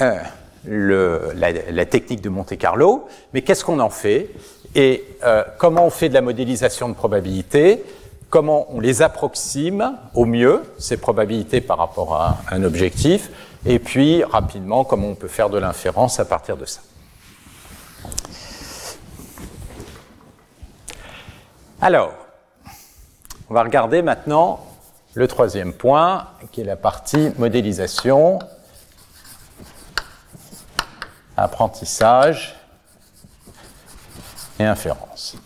euh, la, technique de Monte Carlo, mais qu'est-ce qu'on en fait et euh, comment on fait de la modélisation de probabilités, comment on les approxime au mieux, ces probabilités par rapport à un objectif, et puis rapidement comment on peut faire de l'inférence à partir de ça? Alors, on va regarder maintenant le troisième point, qui est la partie modélisation, apprentissage et inférence.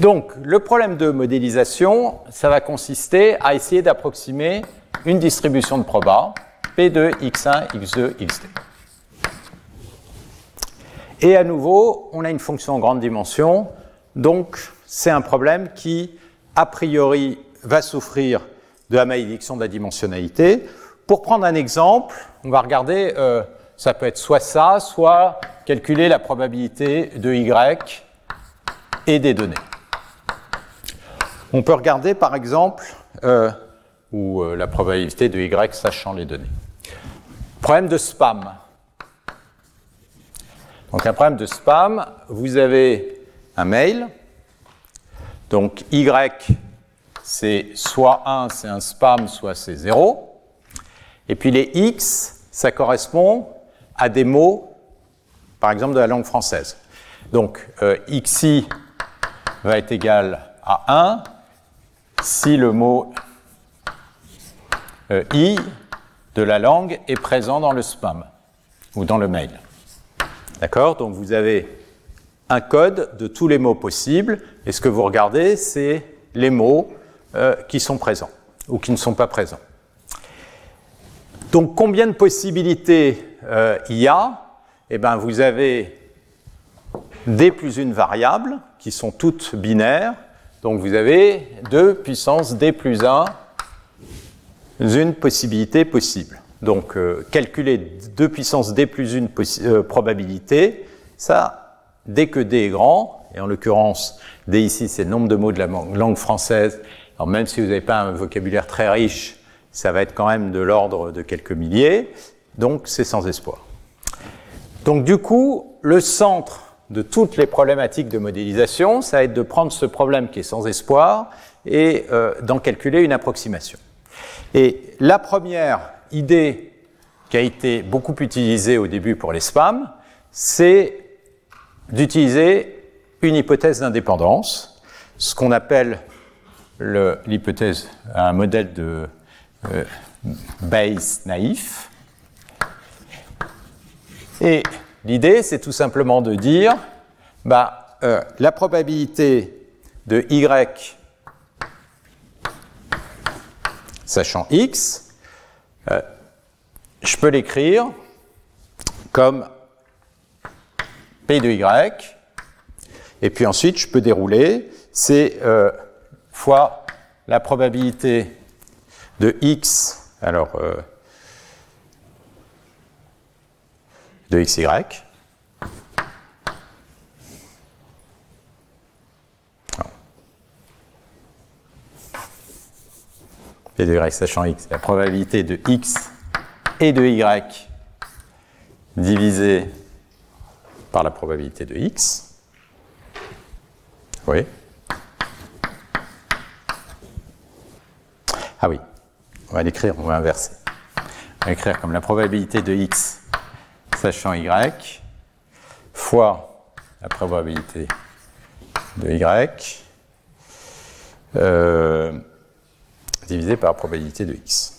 Donc, le problème de modélisation, ça va consister à essayer d'approximer une distribution de proba, P2, X1, X2, XD. Et à nouveau, on a une fonction en grande dimension, donc c'est un problème qui, a priori, va souffrir de la malédiction de la dimensionnalité. Pour prendre un exemple, on va regarder, euh, ça peut être soit ça, soit calculer la probabilité de Y et des données. On peut regarder par exemple, euh, ou euh, la probabilité de Y sachant les données. Problème de spam. Donc un problème de spam, vous avez un mail, donc Y c'est soit 1, c'est un spam, soit c'est 0. Et puis les X, ça correspond à des mots, par exemple de la langue française. Donc euh, XI va être égal à 1 si le mot euh, I de la langue est présent dans le spam ou dans le mail. D'accord? Donc vous avez un code de tous les mots possibles, et ce que vous regardez, c'est les mots euh, qui sont présents ou qui ne sont pas présents. Donc combien de possibilités euh, il y a? Eh bien vous avez d plus une variable, qui sont toutes binaires, donc vous avez 2 puissance d plus 1, une possibilité possible. Donc, euh, calculer 2 puissance d plus une euh, probabilité, ça, dès que d est grand, et en l'occurrence, d ici, c'est le nombre de mots de la langue française, alors même si vous n'avez pas un vocabulaire très riche, ça va être quand même de l'ordre de quelques milliers, donc c'est sans espoir. Donc du coup, le centre de toutes les problématiques de modélisation, ça va être de prendre ce problème qui est sans espoir et euh, d'en calculer une approximation. Et la première idée qui a été beaucoup utilisée au début pour les spams, c'est d'utiliser une hypothèse d'indépendance, ce qu'on appelle l'hypothèse, un modèle de euh, Bayes naïf. Et l'idée, c'est tout simplement de dire, bah, euh, la probabilité de y sachant x, euh, je peux l'écrire comme P de Y, et puis ensuite je peux dérouler, c'est euh, fois la probabilité de X, alors euh, de XY, P de Y sachant X, la probabilité de X et de Y divisé par la probabilité de X. Oui. Ah oui, on va l'écrire, on va inverser. On va écrire comme la probabilité de X sachant Y fois la probabilité de Y euh, divisé par la probabilité de X.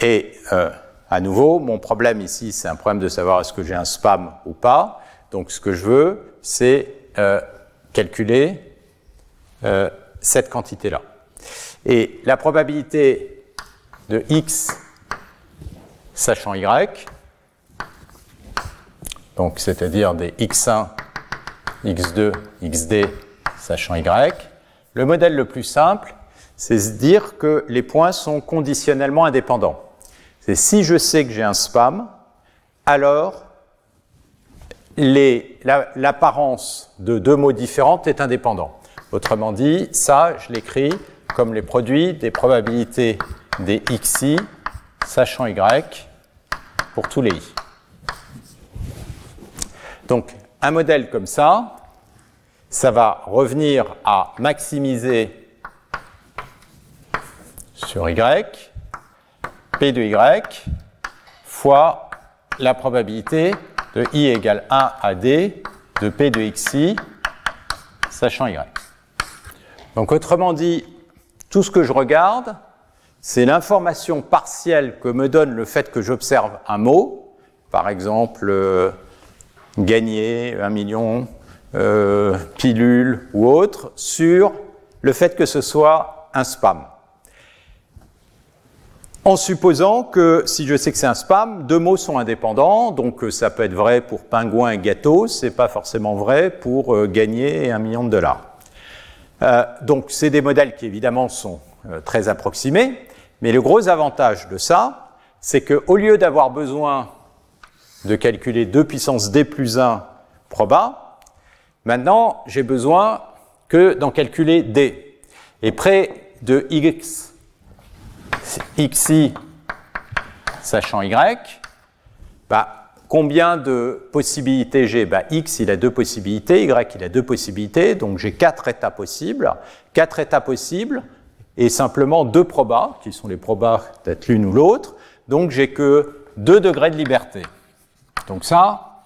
Et euh, à nouveau, mon problème ici, c'est un problème de savoir est-ce que j'ai un spam ou pas. Donc ce que je veux, c'est euh, calculer euh, cette quantité-là. Et la probabilité de x sachant y, donc c'est-à-dire des x1, x2, xd sachant y, le modèle le plus simple, c'est se dire que les points sont conditionnellement indépendants. C'est si je sais que j'ai un spam, alors l'apparence de deux mots différents est indépendant. Autrement dit, ça, je l'écris comme les produits des probabilités des xi sachant y pour tous les i. Donc, un modèle comme ça, ça va revenir à maximiser sur y P de Y fois la probabilité de I égale 1 à D de P de XI, sachant Y. Donc autrement dit, tout ce que je regarde, c'est l'information partielle que me donne le fait que j'observe un mot, par exemple euh, gagner un million, euh, pilule ou autre, sur le fait que ce soit un spam en supposant que si je sais que c'est un spam, deux mots sont indépendants, donc euh, ça peut être vrai pour pingouin et gâteau, c'est pas forcément vrai pour gagner un million de dollars. Euh, donc c'est des modèles qui évidemment sont très approximés, mais le gros avantage de ça, c'est qu'au lieu d'avoir besoin de calculer 2 puissance d plus 1 proba, maintenant j'ai besoin que d'en calculer d. Et près de x xi sachant y, bah, combien de possibilités j'ai? Bah, X, il a deux possibilités, Y, il a deux possibilités, donc j'ai quatre états possibles. Quatre états possibles et simplement deux probas, qui sont les probas peut-être l'une ou l'autre, donc j'ai que deux degrés de liberté. Donc ça,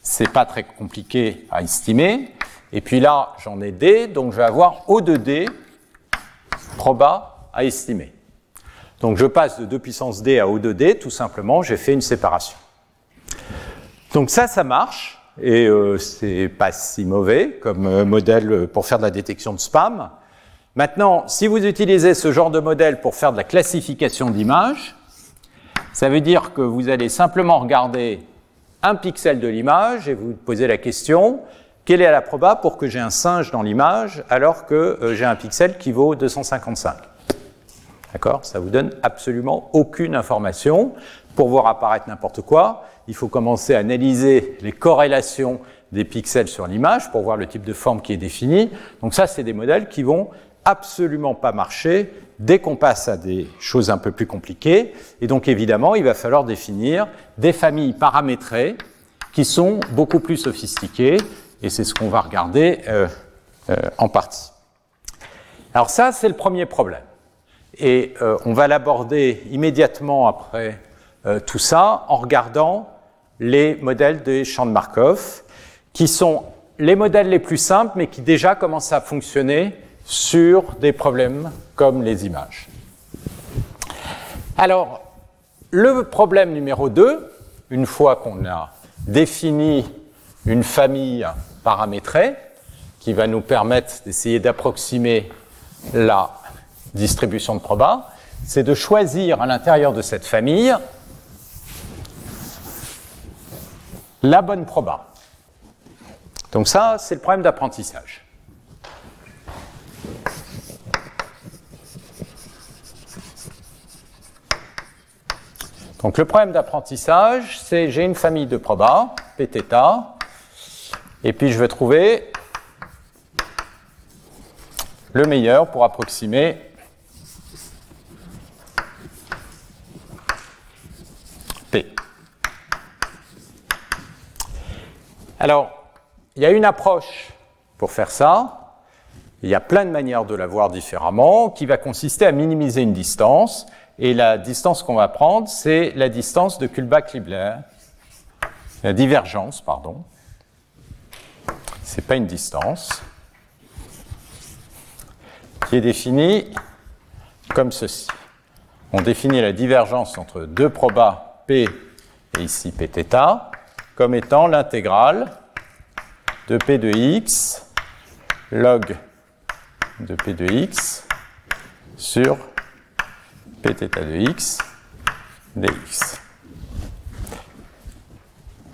c'est pas très compliqué à estimer. Et puis là, j'en ai D, donc je vais avoir O de D proba à estimer. Donc je passe de 2 puissance d à O de d, tout simplement, j'ai fait une séparation. Donc ça, ça marche, et euh, c'est pas si mauvais comme euh, modèle pour faire de la détection de spam. Maintenant, si vous utilisez ce genre de modèle pour faire de la classification d'images, ça veut dire que vous allez simplement regarder un pixel de l'image et vous posez la question, quelle est la proba pour que j'ai un singe dans l'image alors que euh, j'ai un pixel qui vaut 255 D'accord? Ça vous donne absolument aucune information. Pour voir apparaître n'importe quoi, il faut commencer à analyser les corrélations des pixels sur l'image pour voir le type de forme qui est défini. Donc ça, c'est des modèles qui vont absolument pas marcher dès qu'on passe à des choses un peu plus compliquées. Et donc évidemment, il va falloir définir des familles paramétrées qui sont beaucoup plus sophistiquées. Et c'est ce qu'on va regarder euh, euh, en partie. Alors ça, c'est le premier problème. Et euh, on va l'aborder immédiatement après tout ça en regardant les modèles des champs de Markov, qui sont les modèles les plus simples, mais qui déjà commencent à fonctionner sur des problèmes comme les images. Alors, le problème numéro 2, une fois qu'on a défini une famille paramétrée, qui va nous permettre d'essayer d'approximer la distribution de proba, c'est de choisir à l'intérieur de cette famille la bonne proba. Donc ça, c'est le problème d'apprentissage. Donc le problème d'apprentissage, c'est j'ai une famille de proba, Pθ, et puis je vais trouver le meilleur pour approximer Alors, il y a une approche pour faire ça. Il y a plein de manières de la voir différemment, qui va consister à minimiser une distance. Et la distance qu'on va prendre, c'est la distance de Kullback-Libler, la divergence, pardon. Ce n'est pas une distance, qui est définie comme ceci. On définit la divergence entre deux probas P et ici Pθ comme étant l'intégrale de P de x log de P de x sur Pθ de x dx.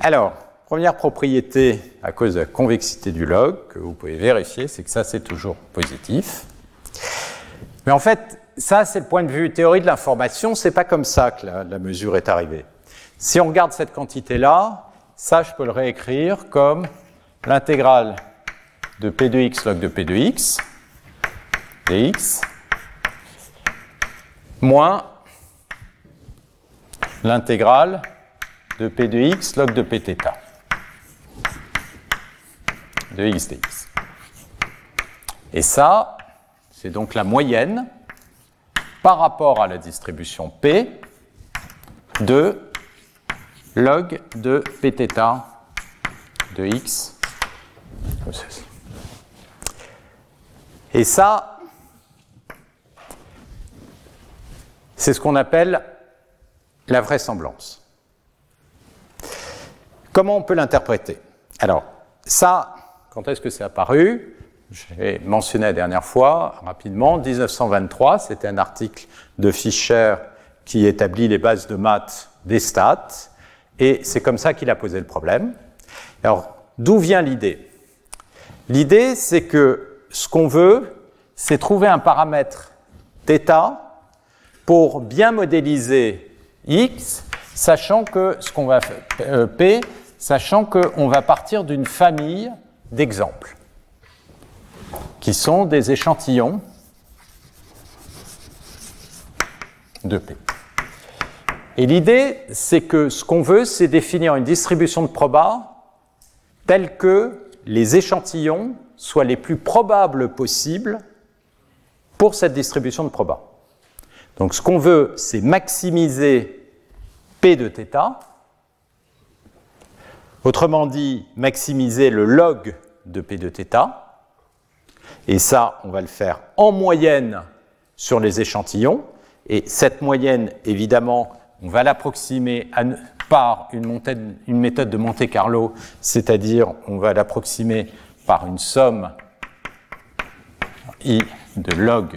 Alors, première propriété à cause de la convexité du log que vous pouvez vérifier, c'est que ça c'est toujours positif. Mais en fait, ça c'est le point de vue théorie de l'information, c'est pas comme ça que la, la mesure est arrivée. Si on regarde cette quantité-là, ça je peux le réécrire comme l'intégrale de P de x log de P de x dx moins l'intégrale de P de x log de Pθ de x dx. Et ça, c'est donc la moyenne par rapport à la distribution P de log de Pθ de x. Et ça, c'est ce qu'on appelle la vraisemblance. Comment on peut l'interpréter? Alors, ça, quand est-ce que c'est apparu? J'ai mentionné la dernière fois, rapidement, 1923, c'était un article de Fischer qui établit les bases de maths des stats, et c'est comme ça qu'il a posé le problème. Alors, d'où vient l'idée? L'idée, c'est que ce qu'on veut, c'est trouver un paramètre θ pour bien modéliser x, sachant que ce qu'on va euh, p, sachant qu'on va partir d'une famille d'exemples, qui sont des échantillons de p. Et l'idée, c'est que ce qu'on veut, c'est définir une distribution de proba telle que les échantillons soient les plus probables possibles pour cette distribution de proba. Donc ce qu'on veut, c'est maximiser P de θ, autrement dit, maximiser le log de P de θ, et ça, on va le faire en moyenne sur les échantillons, et cette moyenne, évidemment, on va l'approximer par une, méthode de Monte Carlo, c'est-à-dire on va l'approximer par une somme i de log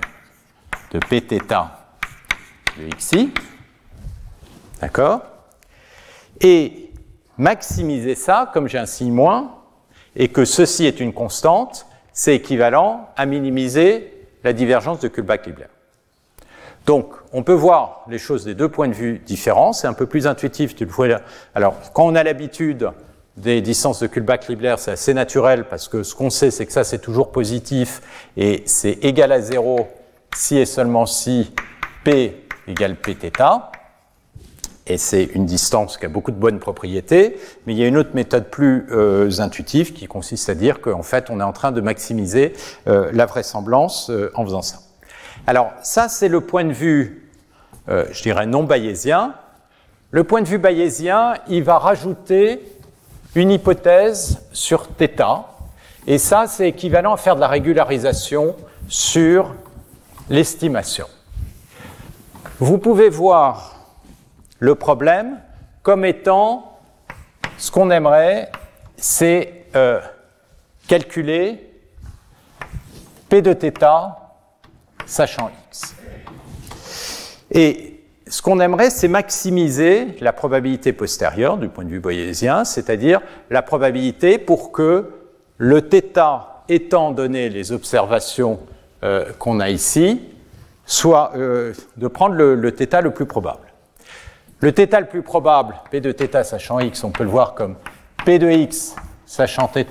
de pθ de xi. D'accord? Et maximiser ça, comme j'ai un signe moins, et que ceci est une constante, c'est équivalent à minimiser la divergence de Kullback-Leibler. Donc, on peut voir les choses des deux points de vue différents. C'est un peu plus intuitif. Tu le vois. Alors, quand on a l'habitude des distances de Kullback-Leibler, c'est assez naturel parce que ce qu'on sait, c'est que ça, c'est toujours positif et c'est égal à zéro si et seulement si P égale Pθ. Et c'est une distance qui a beaucoup de bonnes propriétés, mais il y a une autre méthode plus euh, intuitive qui consiste à dire qu'en fait, on est en train de maximiser euh, la vraisemblance euh, en faisant ça. Alors ça, c'est le point de vue, euh, je dirais, non bayésien. le point de vue bayésien, il va rajouter une hypothèse sur θ, et ça, c'est équivalent à faire de la régularisation sur l'estimation. Vous pouvez voir le problème comme étant ce qu'on aimerait, c'est euh, calculer P de θ sachant x. Et ce qu'on aimerait, c'est maximiser la probabilité postérieure du point de vue bayésien, c'est-à-dire la probabilité pour que le θ étant donné les observations euh, qu'on a ici, soit euh, de prendre le, le θ le plus probable. Le θ le plus probable, P de θ sachant x, on peut le voir comme P de x sachant θ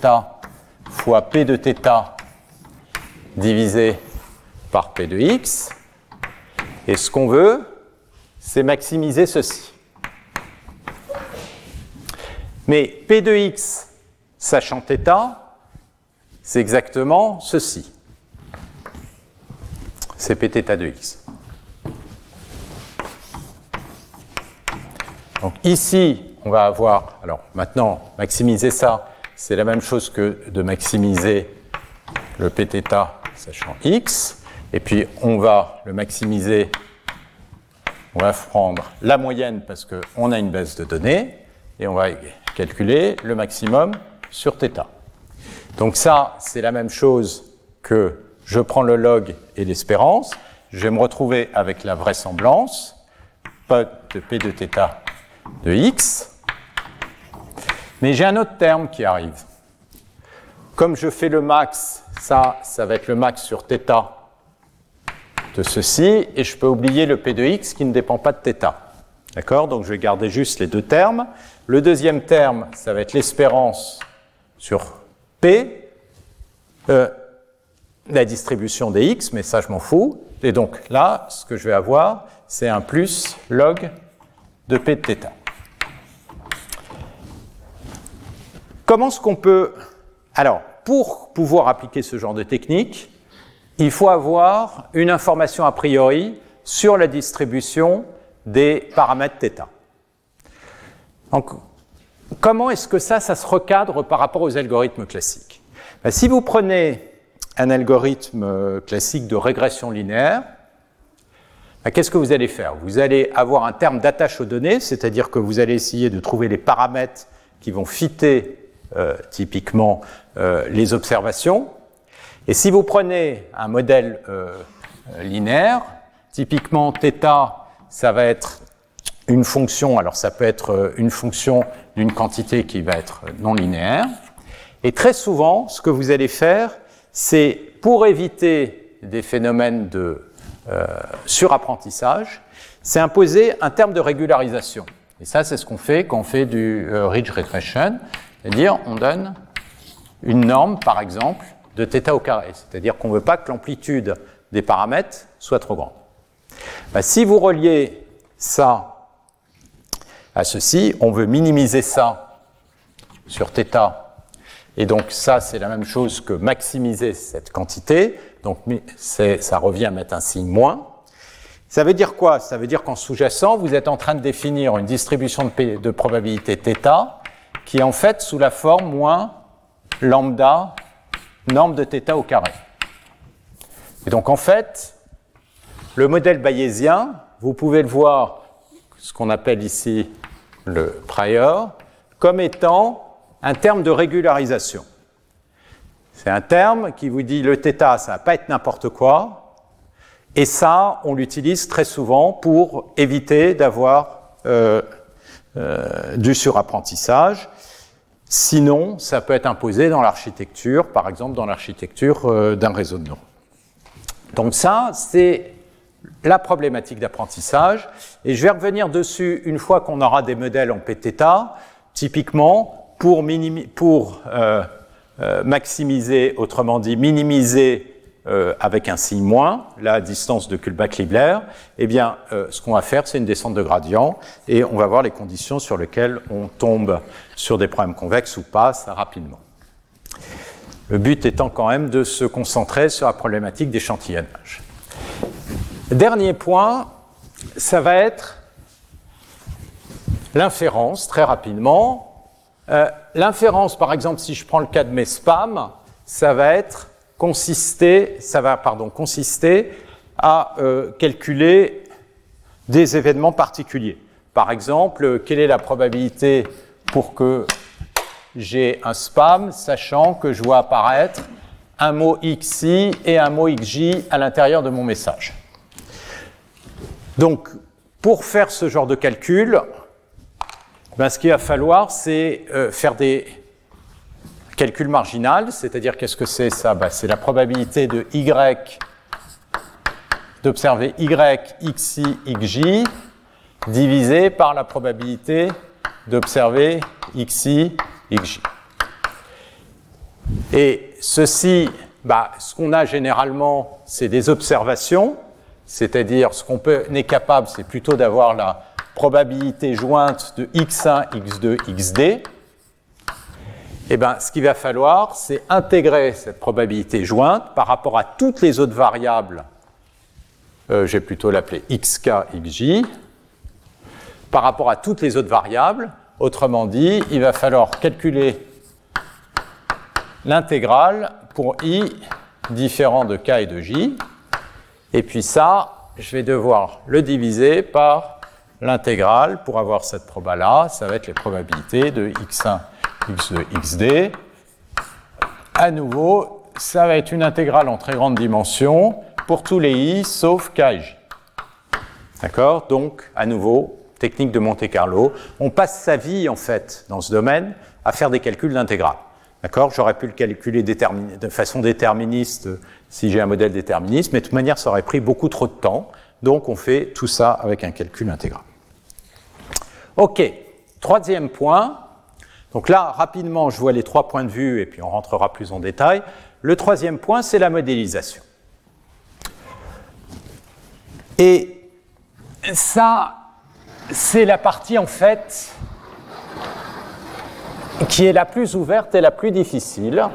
fois P de θ divisé par P de x. Et ce qu'on veut, c'est maximiser ceci. Mais P de x sachant θ, c'est exactement ceci. C'est Pθ de x. Donc ici, on va avoir, alors maintenant, maximiser ça, c'est la même chose que de maximiser le Pθ sachant x. Et puis on va le maximiser, on va prendre la moyenne parce qu'on a une base de données, et on va calculer le maximum sur θ. Donc ça, c'est la même chose que je prends le log et l'espérance, je vais me retrouver avec la vraisemblance, pas de P de θ de x, mais j'ai un autre terme qui arrive. Comme je fais le max, ça, ça va être le max sur θ ceci, et je peux oublier le P de x qui ne dépend pas de θ. D'accord? Donc je vais garder juste les deux termes. Le deuxième terme, ça va être l'espérance sur P, euh, la distribution des x, mais ça je m'en fous. Et donc là, ce que je vais avoir, c'est un plus log de P de θ. Comment est-ce qu'on peut... Alors, pour pouvoir appliquer ce genre de technique, il faut avoir une information a priori sur la distribution des paramètres θ. Donc, comment est-ce que ça, se recadre par rapport aux algorithmes classiques? Ben, Si vous prenez un algorithme classique de régression linéaire, ben, qu'est-ce que vous allez faire? Vous allez avoir un terme d'attache aux données, c'est-à-dire que vous allez essayer de trouver les paramètres qui vont fitter euh, typiquement euh, les observations. Et si vous prenez un modèle euh, linéaire, typiquement θ, ça va être une fonction, alors ça peut être une fonction d'une quantité qui va être non linéaire. Et très souvent, ce que vous allez faire, c'est pour éviter des phénomènes de euh, surapprentissage, c'est imposer un terme de régularisation. Et ça, c'est ce qu'on fait quand on fait du euh, ridge regression. C'est-à-dire, on donne une norme, par exemple, de θ au carré. C'est-à-dire qu'on ne veut pas que l'amplitude des paramètres soit trop grande. Bah, si vous reliez ça à ceci, on veut minimiser ça sur θ. Et donc ça, c'est la même chose que maximiser cette quantité. Donc ça revient à mettre un signe moins. Ça veut dire quoi Ça veut dire qu'en sous-jacent, vous êtes en train de définir une distribution de, de probabilité θ qui est en fait sous la forme moins lambda norme de θ au carré. Et donc en fait, le modèle bayésien, vous pouvez le voir, ce qu'on appelle ici le prior, comme étant un terme de régularisation. C'est un terme qui vous dit le θ, ça ne va pas être n'importe quoi, et ça, on l'utilise très souvent pour éviter d'avoir euh, euh, du surapprentissage. Sinon, ça peut être imposé dans l'architecture, par exemple dans l'architecture euh, d'un réseau de neurones. Donc ça, c'est la problématique d'apprentissage. Et je vais revenir dessus une fois qu'on aura des modèles en Pθ, typiquement pour, pour euh, euh, maximiser, autrement dit minimiser euh, avec un signe moins, la distance de Kullback-Libler, eh bien, euh, ce qu'on va faire, c'est une descente de gradient, et on va voir les conditions sur lesquelles on tombe sur des problèmes convexes ou pas, ça rapidement. Le but étant quand même de se concentrer sur la problématique d'échantillonnage. Dernier point, ça va être l'inférence très rapidement. Euh, l'inférence, par exemple, si je prends le cas de mes spams, ça va être consister, ça va pardon, consister à euh, calculer des événements particuliers. Par exemple, quelle est la probabilité pour que j'ai un spam, sachant que je vois apparaître un mot XI et un mot XJ à l'intérieur de mon message. Donc, pour faire ce genre de calcul, ben, ce qu'il va falloir, c'est euh, faire des calculs marginaux, c'est-à-dire qu'est-ce que c'est ça ben, C'est la probabilité de Y d'observer Y, XI, XJ divisé par la probabilité d'observer XI, XJ. Et ceci, bah, ce qu'on a généralement, c'est des observations, c'est-à-dire ce qu'on est capable, c'est plutôt d'avoir la probabilité jointe de x1, x2, xd. Et ben, ce qu'il va falloir, c'est intégrer cette probabilité jointe par rapport à toutes les autres variables. Euh, J'ai plutôt l'appeler xk, xj, par rapport à toutes les autres variables. Autrement dit, il va falloir calculer l'intégrale pour i différent de k et de j. Et puis ça, je vais devoir le diviser par l'intégrale pour avoir cette proba-là. Ça va être les probabilités de x1, x2, xd. À nouveau, ça va être une intégrale en très grande dimension pour tous les i sauf k et j. D'accord? Donc, à nouveau, technique de Monte Carlo. On passe sa vie, en fait, dans ce domaine, à faire des calculs d'intégrale. D'accord? J'aurais pu le calculer de façon déterministe si j'ai un modèle déterministe, mais de toute manière, ça aurait pris beaucoup trop de temps. Donc, on fait tout ça avec un calcul intégral. OK. Troisième point. Donc là, rapidement, je vois les trois points de vue et puis on rentrera plus en détail. Le troisième point, c'est la modélisation. Et ça, c'est la partie en fait qui est la plus ouverte et la plus difficile,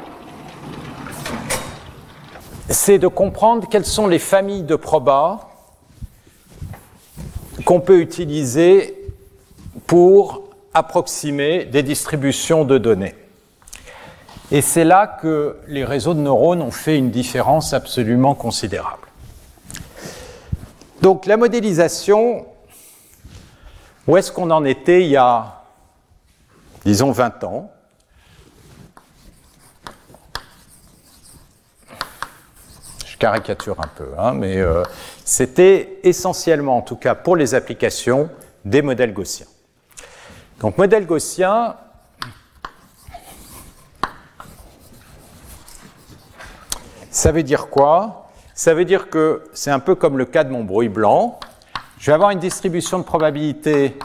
c'est de comprendre quelles sont les familles de probas qu'on peut utiliser pour approximer des distributions de données. Et c'est là que les réseaux de neurones ont fait une différence absolument considérable. Donc la modélisation, où est-ce qu'on en était il y a disons 20 ans? Je caricature un peu, hein, mais euh, c'était essentiellement, en tout cas pour les applications, des modèles gaussiens. Donc modèle gaussien, ça veut dire quoi? Ça veut dire que c'est un peu comme le cas de mon bruit blanc. Je vais avoir une distribution de probabilité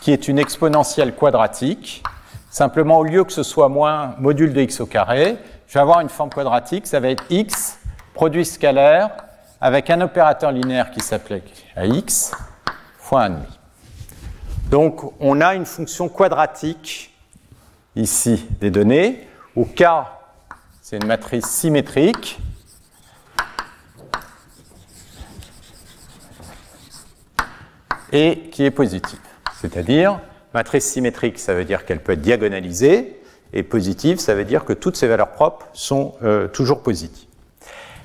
qui est une exponentielle quadratique. Simplement, au lieu que ce soit moins module de x au carré, je vais avoir une forme quadratique, ça va être x, produit scalaire, avec un opérateur linéaire qui s'applique à x, fois 1,5. Donc, on a une fonction quadratique, ici, des données, où K, c'est une matrice symétrique, et qui est positive. C'est-à-dire, Matrice symétrique, ça veut dire qu'elle peut être diagonalisée, et positive, ça veut dire que toutes ses valeurs propres sont euh, toujours positives.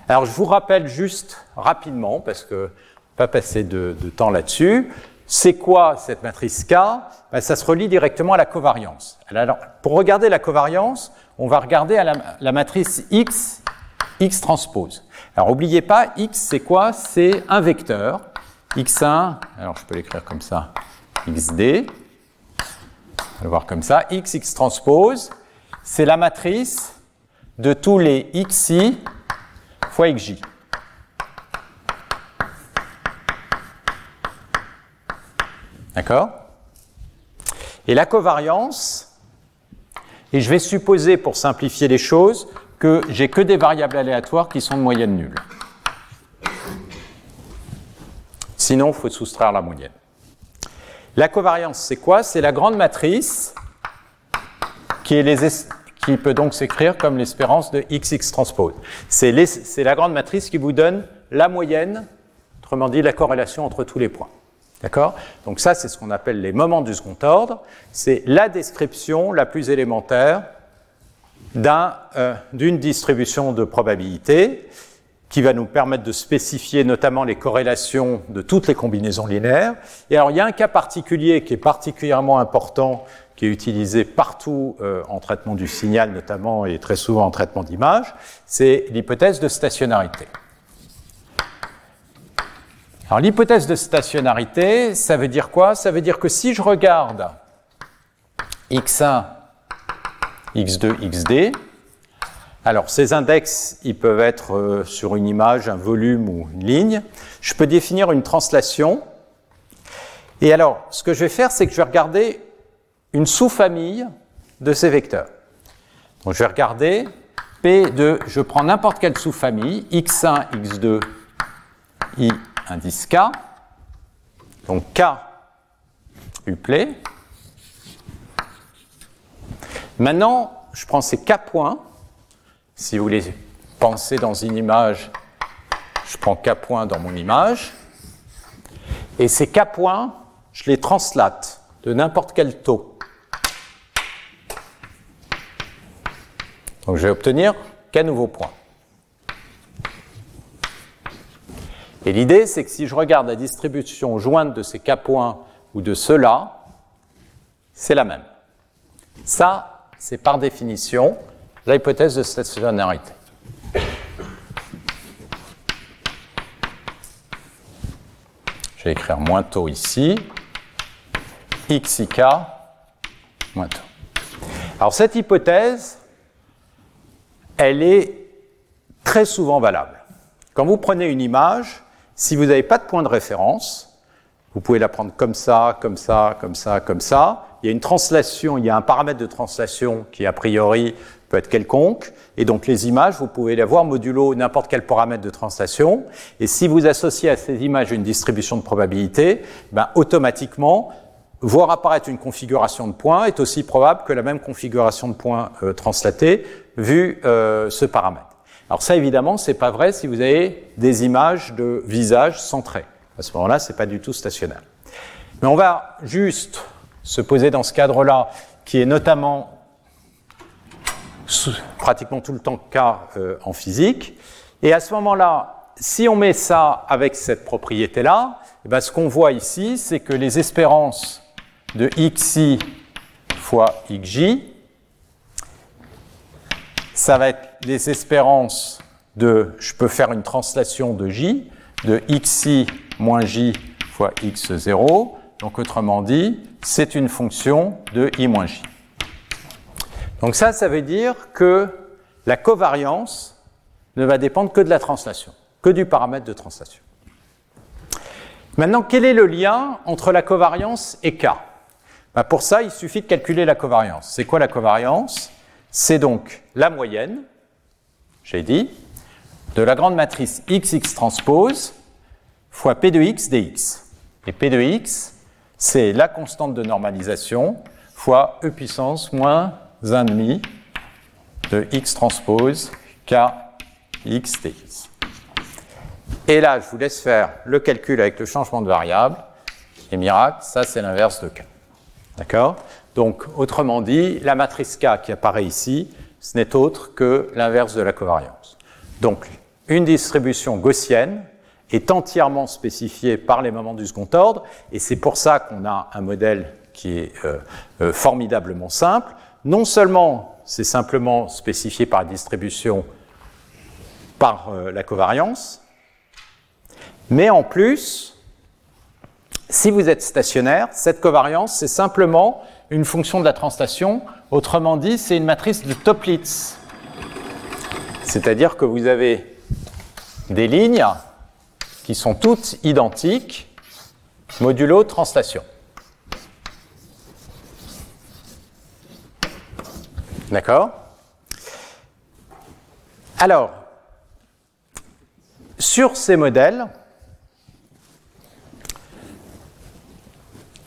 Alors je vous rappelle juste rapidement, parce que pas passer de, temps là-dessus, c'est quoi cette matrice K? Ben, Ça se relie directement à la covariance. Alors, pour regarder la covariance, on va regarder la matrice X, X transpose. Alors n'oubliez pas, X c'est quoi? C'est un vecteur, X1, alors je peux l'écrire comme ça, XD, on va le voir comme ça. X, X transpose, c'est la matrice de tous les XI fois XJ. D'accord Et la covariance, et je vais supposer pour simplifier les choses que j'ai que des variables aléatoires qui sont de moyenne nulle. Sinon, il faut soustraire la moyenne. La covariance, c'est quoi? C'est la grande matrice qui, peut donc s'écrire comme l'espérance de XX transpose. C'est la grande matrice qui vous donne la moyenne, autrement dit la corrélation entre tous les points. D'accord? Donc ça, c'est ce qu'on appelle les moments du second ordre. C'est la description la plus élémentaire euh, d'une distribution de probabilité qui va nous permettre de spécifier notamment les corrélations de toutes les combinaisons linéaires. Et alors, il y a un cas particulier qui est particulièrement important, qui est utilisé partout euh, en traitement du signal notamment et très souvent en traitement d'image, c'est l'hypothèse de stationnarité. Alors l'hypothèse de stationnarité, ça veut dire quoi? Ça veut dire que si je regarde x1, x2, xd, alors ces index, ils peuvent être euh, sur une image, un volume ou une ligne, je peux définir une translation. Et alors, ce que je vais faire, c'est que je vais regarder une sous-famille de ces vecteurs. Donc je vais regarder P de, je prends n'importe quelle sous-famille, x1, x2, i indice K. Donc K uplet. Maintenant, je prends ces K points. Si vous voulez penser dans une image, je prends K points dans mon image. Et ces K points, je les translate de n'importe quel taux. Donc je vais obtenir K nouveaux points. Et l'idée, c'est que si je regarde la distribution jointe de ces K points ou de ceux-là, c'est la même. Ça, c'est par définition l'hypothèse de stationnarité. Je vais écrire moins taux ici, xik moins taux. Alors cette hypothèse, elle est très souvent valable. Quand vous prenez une image, si vous n'avez pas de point de référence, vous pouvez la prendre comme ça, comme ça, comme ça, comme ça. Il y a une translation, il y a un paramètre de translation qui a priori peut être quelconque. Et donc les images, vous pouvez les avoir modulo n'importe quel paramètre de translation. Et si vous associez à ces images une distribution de probabilité, ben, automatiquement, voir apparaître une configuration de points est aussi probable que la même configuration de points euh, translatés vu euh, ce paramètre. Alors ça, évidemment, c'est pas vrai si vous avez des images de visage centrés. À ce moment-là, c'est pas du tout stationnaire. Mais on va juste se poser dans ce cadre-là, qui est notamment pratiquement tout le temps cas euh, en physique. Et à ce moment-là, si on met ça avec cette propriété-là, eh ben, ce qu'on voit ici, c'est que les espérances de xi fois xj ça va être les espérances de, je peux faire une translation de j, de xi moins j fois x0. Donc autrement dit, c'est une fonction de i moins j. Donc ça, ça veut dire que la covariance ne va dépendre que de la translation, que du paramètre de translation. Maintenant, quel est le lien entre la covariance et K? Ben, Pour ça, il suffit de calculer la covariance. C'est quoi la covariance? C'est donc la moyenne, j'ai dit, de la grande matrice XX transpose fois P de X dx. Et P de X, c'est la constante de normalisation fois E puissance moins 1,5 de X transpose K X dx. Et là, je vous laisse faire le calcul avec le changement de variable. Et miracle, ça c'est l'inverse de K. D'accord? Donc, autrement dit, la matrice K qui apparaît ici, ce n'est autre que l'inverse de la covariance. Donc, une distribution gaussienne est entièrement spécifiée par les moments du second ordre, et c'est pour ça qu'on a un modèle qui est euh, euh, formidablement simple. Non seulement c'est simplement spécifié par la distribution par euh, la covariance, mais en plus, si vous êtes stationnaire, cette covariance, c'est simplement une fonction de la translation. Autrement dit, c'est une matrice de Toplitz. C'est-à-dire que vous avez des lignes qui sont toutes identiques modulo translation. D'accord? Alors, sur ces modèles,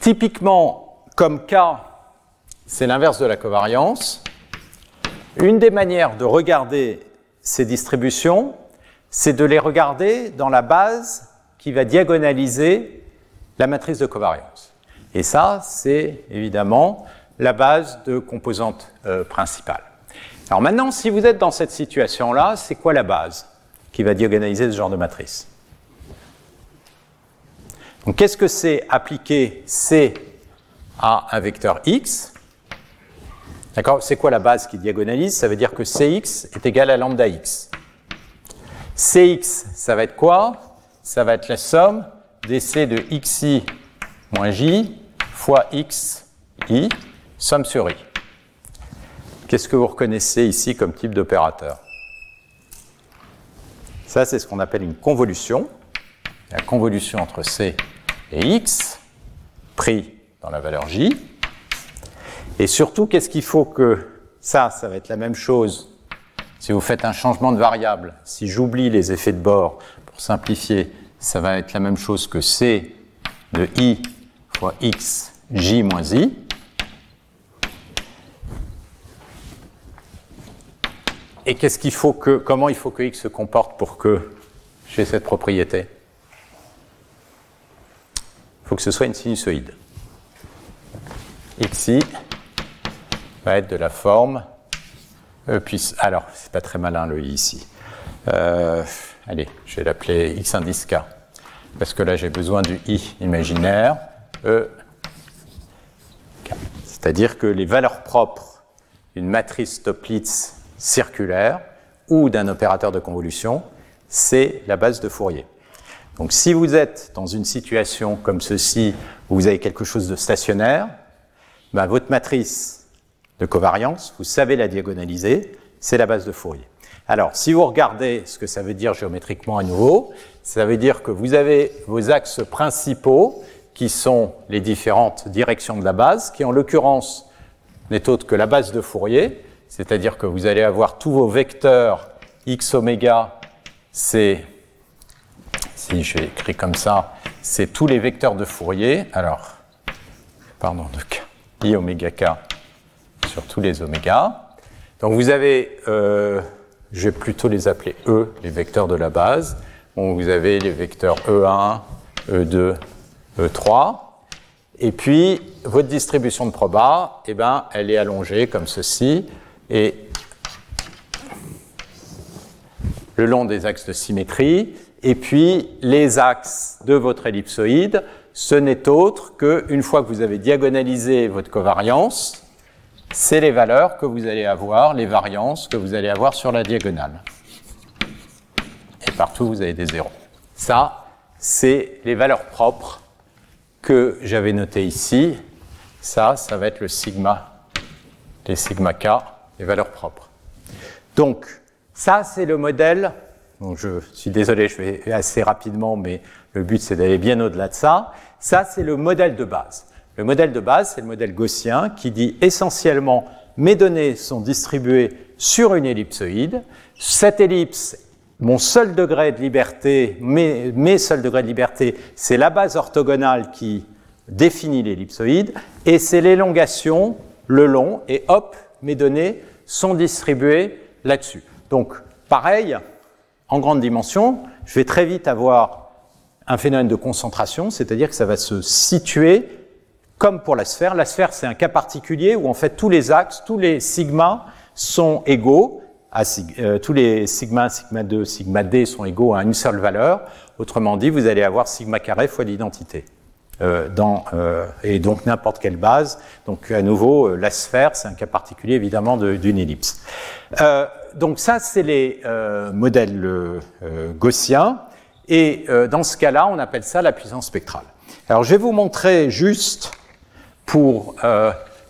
typiquement, comme K c'est l'inverse de la covariance. Une des manières de regarder ces distributions, c'est de les regarder dans la base qui va diagonaliser la matrice de covariance. Et ça, c'est évidemment la base de composante euh, principale. Alors maintenant, si vous êtes dans cette situation-là, c'est quoi la base qui va diagonaliser ce genre de matrice? Donc qu'est-ce que c'est appliquer C à un vecteur X? D'accord C'est quoi la base qui diagonalise? Ça veut dire que Cx est égal à lambda x. Cx, ça va être quoi? Ça va être la somme des C de xi moins j fois xi, somme sur i. Qu'est-ce que vous reconnaissez ici comme type d'opérateur? Ça, c'est ce qu'on appelle une convolution. La convolution entre C et X, pris dans la valeur J. Et surtout, qu'est-ce qu'il faut que ça, ça va être la même chose si vous faites un changement de variable. Si j'oublie les effets de bord, pour simplifier, ça va être la même chose que C de I fois X, J moins I. Et qu'est-ce qu'il faut que, comment il faut que x se comporte pour que j'ai cette propriété? Il faut que ce soit une sinusoïde. xi va être de la forme e puis, alors, c'est pas très malin le i ici. Euh, allez, je vais l'appeler x indice k, parce que là j'ai besoin du i imaginaire, e, k. C'est-à-dire que les valeurs propres d'une matrice Toplitz circulaire ou d'un opérateur de convolution, c'est la base de Fourier. Donc si vous êtes dans une situation comme ceci, où vous avez quelque chose de stationnaire, ben, votre matrice de covariance, vous savez la diagonaliser, c'est la base de Fourier. Alors, si vous regardez ce que ça veut dire géométriquement à nouveau, ça veut dire que vous avez vos axes principaux, qui sont les différentes directions de la base, qui en l'occurrence n'est autre que la base de Fourier, c'est-à-dire que vous allez avoir tous vos vecteurs x oméga, c'est, si je écrit comme ça, c'est tous les vecteurs de Fourier. Alors, pardon, de i oméga k sur tous les oméga. Donc vous avez, euh, je vais plutôt les appeler E, les vecteurs de la base. Vous avez les vecteurs E1, E2, E3. Et puis, votre distribution de proba, eh ben, elle est allongée comme ceci et le long des axes de symétrie, et puis les axes de votre ellipsoïde, ce n'est autre qu'une fois que vous avez diagonalisé votre covariance, c'est les valeurs que vous allez avoir, les variances que vous allez avoir sur la diagonale. Et partout, vous avez des zéros. Ça, c'est les valeurs propres que j'avais notées ici. Ça, ça va être le sigma, les sigma k les valeurs propres. Donc, ça, c'est le modèle. je suis désolé, je vais assez rapidement, mais le but, c'est d'aller bien au-delà de ça. Ça, c'est le modèle de base. Le modèle de base, c'est le modèle gaussien qui dit essentiellement mes données sont distribuées sur une ellipsoïde. Cette ellipse, mon seul degré de liberté, mes, mes seuls degrés de liberté, c'est la base orthogonale qui définit l'ellipsoïde, et c'est l'élongation, le long, et hop, mes données sont distribuées là-dessus. Donc, pareil, en grande dimension, je vais très vite avoir un phénomène de concentration, c'est-à-dire que ça va se situer comme pour la sphère. La sphère, c'est un cas particulier où en fait tous les axes, tous les sigmas sont égaux, à, euh, tous les sigma, sigma 2, sigma d sont égaux à une seule valeur. Autrement dit, vous allez avoir sigma carré fois l'identité. Euh, euh, et donc n'importe quelle base. Donc à nouveau, la sphère, c'est un cas particulier évidemment d'une ellipse. donc ça, c'est les modèles gaussiens. Et dans ce cas-là, on appelle ça la puissance spectrale. Alors je vais vous montrer juste pour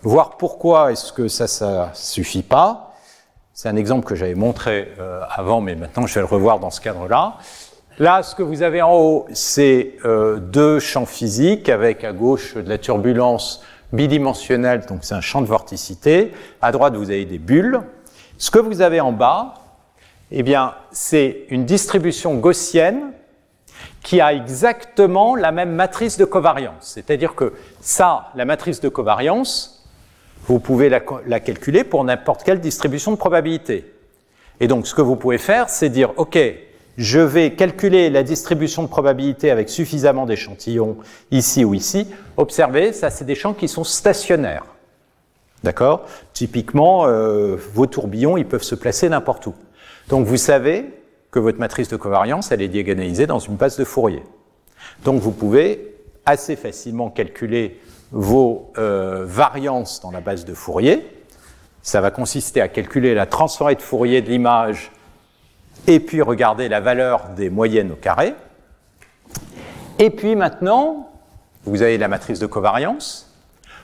voir pourquoi est-ce que ça, ça suffit pas. C'est un exemple que j'avais montré avant, mais maintenant je vais le revoir dans ce cadre-là. Là, ce que vous avez en haut, c'est euh, deux champs physiques avec à gauche de la turbulence bidimensionnelle, donc c'est un champ de vorticité. À droite, vous avez des bulles. Ce que vous avez en bas, eh bien, c'est une distribution gaussienne qui a exactement la même matrice de covariance. C'est-à-dire que ça, la matrice de covariance, vous pouvez la, calculer pour n'importe quelle distribution de probabilité. Et donc, ce que vous pouvez faire, c'est dire, OK, je vais calculer la distribution de probabilité avec suffisamment d'échantillons ici ou ici. Observez, ça c'est des champs qui sont stationnaires. D'accord? Typiquement, euh, vos tourbillons, ils peuvent se placer n'importe où. Donc vous savez votre matrice de covariance, elle est diagonalisée dans une base de Fourier. Donc vous pouvez assez facilement calculer vos euh, variances dans la base de Fourier. Ça va consister à calculer la transformée de Fourier de l'image et puis regarder la valeur des moyennes au carré. Et puis maintenant, vous avez la matrice de covariance.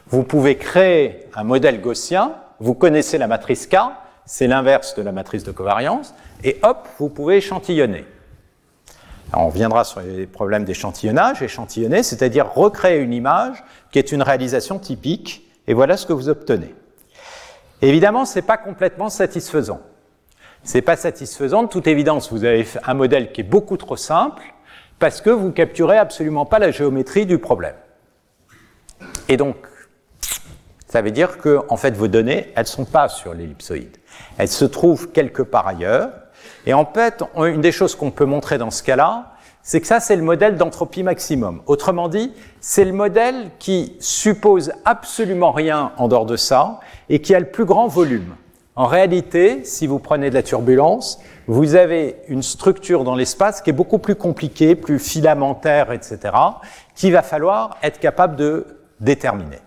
Vous pouvez créer un modèle gaussien. Vous connaissez la matrice K, c'est l'inverse de la matrice de covariance. Et hop, vous pouvez échantillonner. on reviendra sur les problèmes d'échantillonnage. Échantillonner, c'est-à-dire recréer une image qui est une réalisation typique. Et voilà ce que vous obtenez. Évidemment, ce n'est pas complètement satisfaisant. C'est pas satisfaisant. De toute évidence, vous avez un modèle qui est beaucoup trop simple parce que vous capturez absolument pas la géométrie du problème. Et donc, ça veut dire que, en fait, vos données, elles sont pas sur l'ellipsoïde. Elles se trouvent quelque part ailleurs. Et en fait, une des choses qu'on peut montrer dans ce cas-là, c'est que ça, c'est le modèle d'entropie maximum. Autrement dit, c'est le modèle qui suppose absolument rien en dehors de ça et qui a le plus grand volume. En réalité, si vous prenez de la turbulence, vous avez une structure dans l'espace qui est beaucoup plus compliquée, plus filamentaire, etc., qu'il va falloir être capable de déterminer.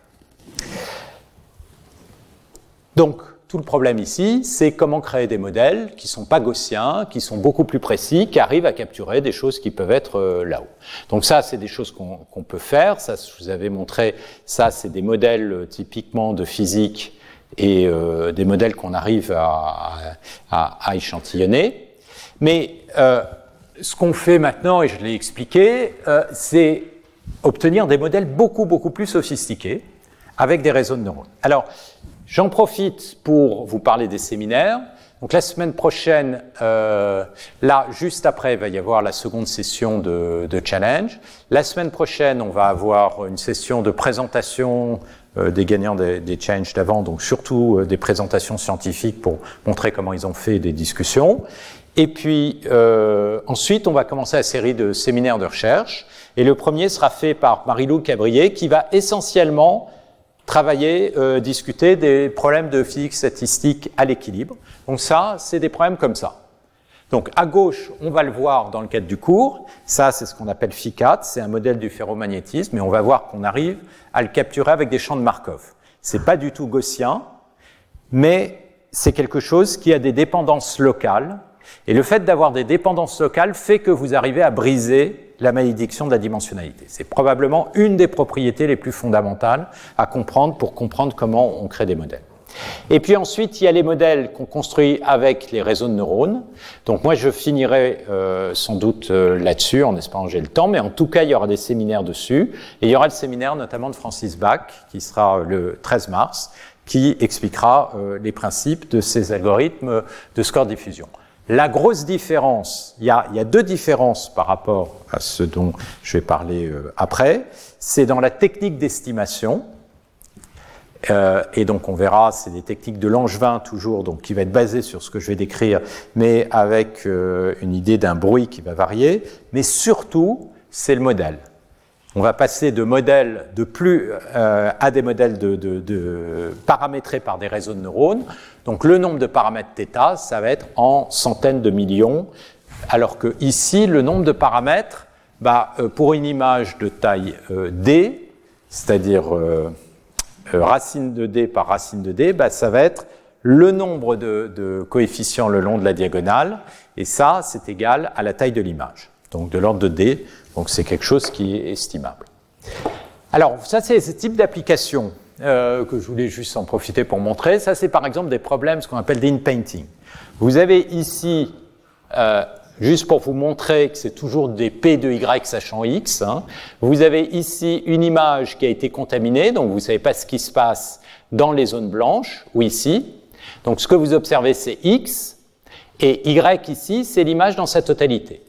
Donc, tout le problème ici, c'est comment créer des modèles qui sont pas gaussiens, qui sont beaucoup plus précis, qui arrivent à capturer des choses qui peuvent être euh, là-haut. Donc ça, c'est des choses qu'on peut faire. Ça, je vous avais montré, ça, c'est des modèles euh, typiquement de physique et euh, des modèles qu'on arrive à, échantillonner. Mais ce qu'on fait maintenant, et je l'ai expliqué, c'est obtenir des modèles beaucoup, beaucoup plus sophistiqués avec des réseaux de neurones. Alors, j'en profite pour vous parler des séminaires. Donc la semaine prochaine, là, juste après, il va y avoir la seconde session de, challenge. La semaine prochaine, on va avoir une session de présentation euh, des gagnants des, des challenges d'avant, donc surtout euh, des présentations scientifiques pour montrer comment ils ont fait des discussions. Et puis euh, ensuite, on va commencer la série de séminaires de recherche. Et le premier sera fait par Marie-Lou Cabrier, qui va essentiellement travailler, euh, discuter des problèmes de physique statistique à l'équilibre. Donc ça, c'est des problèmes comme ça. Donc à gauche, on va le voir dans le cadre du cours. Ça, c'est ce qu'on appelle FICAT, c'est un modèle du ferromagnétisme, et on va voir qu'on arrive à le capturer avec des champs de Markov. C'est pas du tout gaussien, mais c'est quelque chose qui a des dépendances locales. Et le fait d'avoir des dépendances locales fait que vous arrivez à briser la malédiction de la dimensionnalité. C'est probablement une des propriétés les plus fondamentales à comprendre pour comprendre comment on crée des modèles. Et puis ensuite, il y a les modèles qu'on construit avec les réseaux de neurones. Donc moi, je finirai euh, sans doute euh, là-dessus, en espérant que j'ai le temps, mais en tout cas, il y aura des séminaires dessus. Et il y aura le séminaire notamment de Francis Bach, qui sera le 13 mars, qui expliquera euh, les principes de ces algorithmes de score diffusion. La grosse différence, il y, a, y a deux différences par rapport à ce dont je vais parler après, c'est dans la technique d'estimation. Euh, et donc on verra, c'est des techniques de Langevin toujours, donc qui va être basé sur ce que je vais décrire, mais avec euh, une idée d'un bruit qui va varier. Mais surtout, c'est le modèle. On va passer de modèles de plus euh, à des modèles de, de, de, paramétrés par des réseaux de neurones. Donc le nombre de paramètres θ, ça va être en centaines de millions, alors que ici, le nombre de paramètres, bah, pour une image de taille d, c'est-à-dire euh, racine de d par racine de d, bah, ça va être le nombre de, coefficients le long de la diagonale, et ça, c'est égal à la taille de l'image, donc de l'ordre de d, donc c'est quelque chose qui est estimable. Alors, ça, c'est ce type d'application euh, que je voulais juste en profiter pour montrer. Ça, c'est par exemple des problèmes, ce qu'on appelle d'in-painting. Vous avez ici euh, juste pour vous montrer que c'est toujours des P de Y sachant X. Hein. Vous avez ici une image qui a été contaminée, donc vous ne savez pas ce qui se passe dans les zones blanches, ou ici. Donc ce que vous observez, c'est X, et Y ici, c'est l'image dans sa totalité.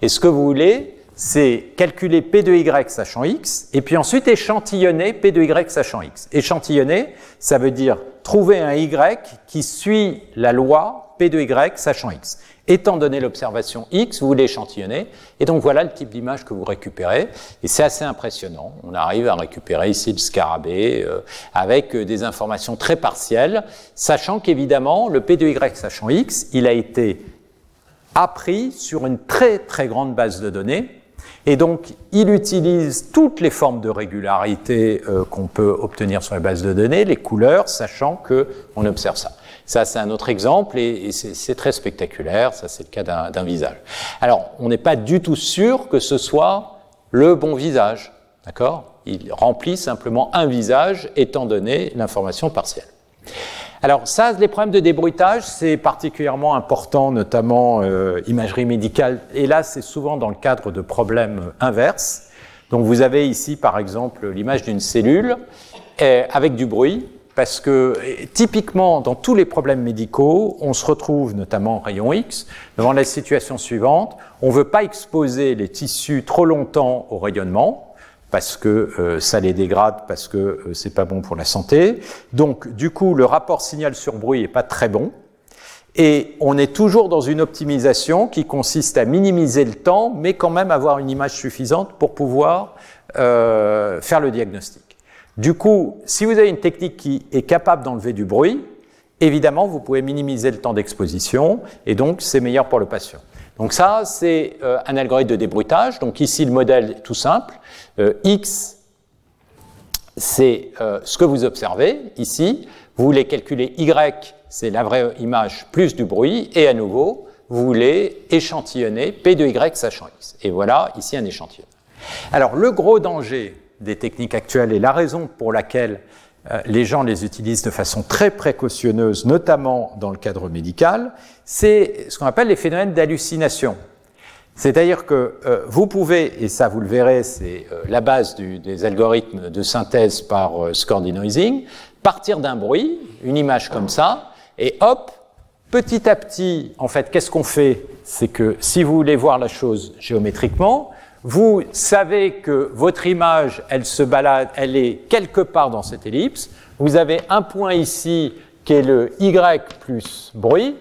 Et ce que vous voulez, c'est calculer P de Y sachant X, et puis ensuite échantillonner P de Y sachant X. Échantillonner, ça veut dire trouver un Y qui suit la loi P de Y sachant X. Étant donné l'observation X, vous l'échantillonnez, et donc voilà le type d'image que vous récupérez, et c'est assez impressionnant. On arrive à récupérer ici le scarabée euh, avec euh, des informations très partielles, sachant qu'évidemment, le P de Y sachant X, il a été appris sur une très très grande base de données, et donc, il utilise toutes les formes de régularité euh, qu'on peut obtenir sur les bases de données, les couleurs, sachant qu'on observe ça. Ça, c'est un autre exemple et, c'est très spectaculaire. Ça, c'est le cas d'un visage. Alors, on n'est pas du tout sûr que ce soit le bon visage. D'accord? Il remplit simplement un visage étant donné l'information partielle. Alors ça, les problèmes de débruitage, c'est particulièrement important, notamment euh, imagerie médicale. Et là, c'est souvent dans le cadre de problèmes inverses. Donc vous avez ici, par exemple, l'image d'une cellule euh, avec du bruit, parce que typiquement, dans tous les problèmes médicaux, on se retrouve, notamment en rayon X, devant la situation suivante. On ne veut pas exposer les tissus trop longtemps au rayonnement, parce que euh, ça les dégrade, parce que euh, c'est pas bon pour la santé. Donc, du coup, le rapport signal sur bruit est pas très bon. Et on est toujours dans une optimisation qui consiste à minimiser le temps, mais quand même avoir une image suffisante pour pouvoir euh, faire le diagnostic. Du coup, si vous avez une technique qui est capable d'enlever du bruit, évidemment, vous pouvez minimiser le temps d'exposition, et donc c'est meilleur pour le patient. Donc ça, c'est euh, un algorithme de débruitage. Donc ici, le modèle est tout simple. Euh, X, c'est euh, ce que vous observez ici. Vous voulez calculer Y, c'est la vraie image plus du bruit. Et à nouveau, vous voulez échantillonner P de Y sachant X. Et voilà ici un échantillon. Alors le gros danger des techniques actuelles et la raison pour laquelle les gens les utilisent de façon très précautionneuse, notamment dans le cadre médical, c'est ce qu'on appelle les phénomènes d'hallucination. C'est-à-dire que euh, vous pouvez, et ça vous le verrez, c'est euh, la base des algorithmes de synthèse par score denoising, partir d'un bruit, une image comme ça, et hop, petit à petit, en fait, qu'est-ce qu'on fait? C'est que si vous voulez voir la chose géométriquement, vous savez que votre image, elle se balade, elle est quelque part dans cette ellipse. Vous avez un point ici qui est le Y plus bruit.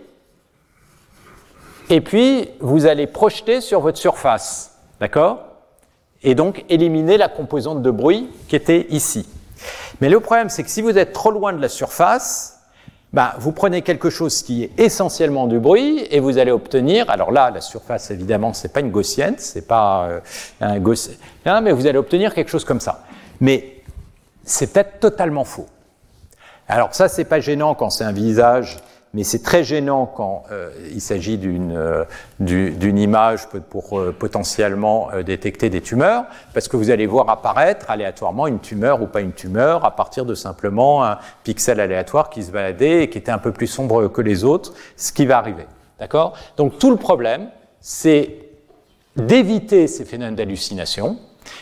Et puis, vous allez projeter sur votre surface. D'accord? Et donc, éliminer la composante de bruit qui était ici. Mais le problème, c'est que si vous êtes trop loin de la surface, bah, vous prenez quelque chose qui est essentiellement du bruit et vous allez obtenir, alors là, la surface, évidemment, c'est pas une gaussienne, c'est pas euh, un gaussien, mais vous allez obtenir quelque chose comme ça. Mais c'est peut-être totalement faux. Alors ça, c'est pas gênant quand c'est un visage mais c'est très gênant quand euh, il s'agit d'une euh, image pour euh, potentiellement détecter des tumeurs, parce que vous allez voir apparaître aléatoirement une tumeur ou pas une tumeur à partir de simplement un pixel aléatoire qui se baladait et qui était un peu plus sombre que les autres, ce qui va arriver. D'accord? Donc tout le problème, c'est d'éviter ces phénomènes d'hallucination,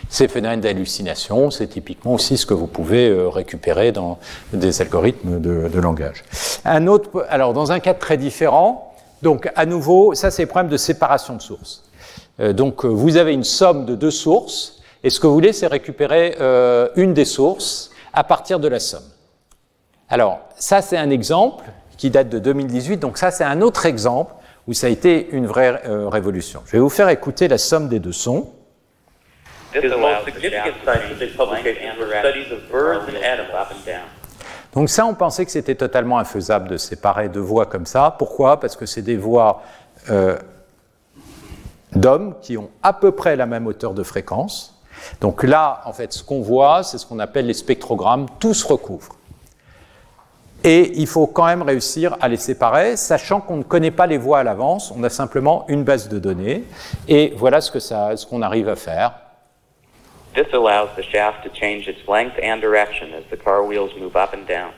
ces phénomènes d'hallucination, c'est typiquement aussi ce que vous pouvez euh, récupérer dans des algorithmes de, langage. Un autre, alors dans un cas très différent, donc à nouveau, ça c'est le problème de séparation de sources. Euh, donc euh, vous avez une somme de deux sources, et ce que vous voulez, c'est récupérer une des sources à partir de la somme. Alors ça c'est un exemple qui date de 2018, donc ça c'est un autre exemple où ça a été une vraie révolution. Je vais vous faire écouter la somme des deux sons. Donc ça, on pensait que c'était totalement infaisable de séparer deux voix comme ça. Pourquoi? Parce que c'est des voix euh, d'hommes qui ont à peu près la même hauteur de fréquence. Donc là, en fait, ce qu'on voit, c'est ce qu'on appelle les spectrogrammes, tous se recouvrent. Et il faut quand même réussir à les séparer, sachant qu'on ne connaît pas les voix à l'avance, on a simplement une base de données. Et voilà ce qu'on ce qu'on arrive à faire. This allows the shaft to change its length and direction as the car wheels move up and down.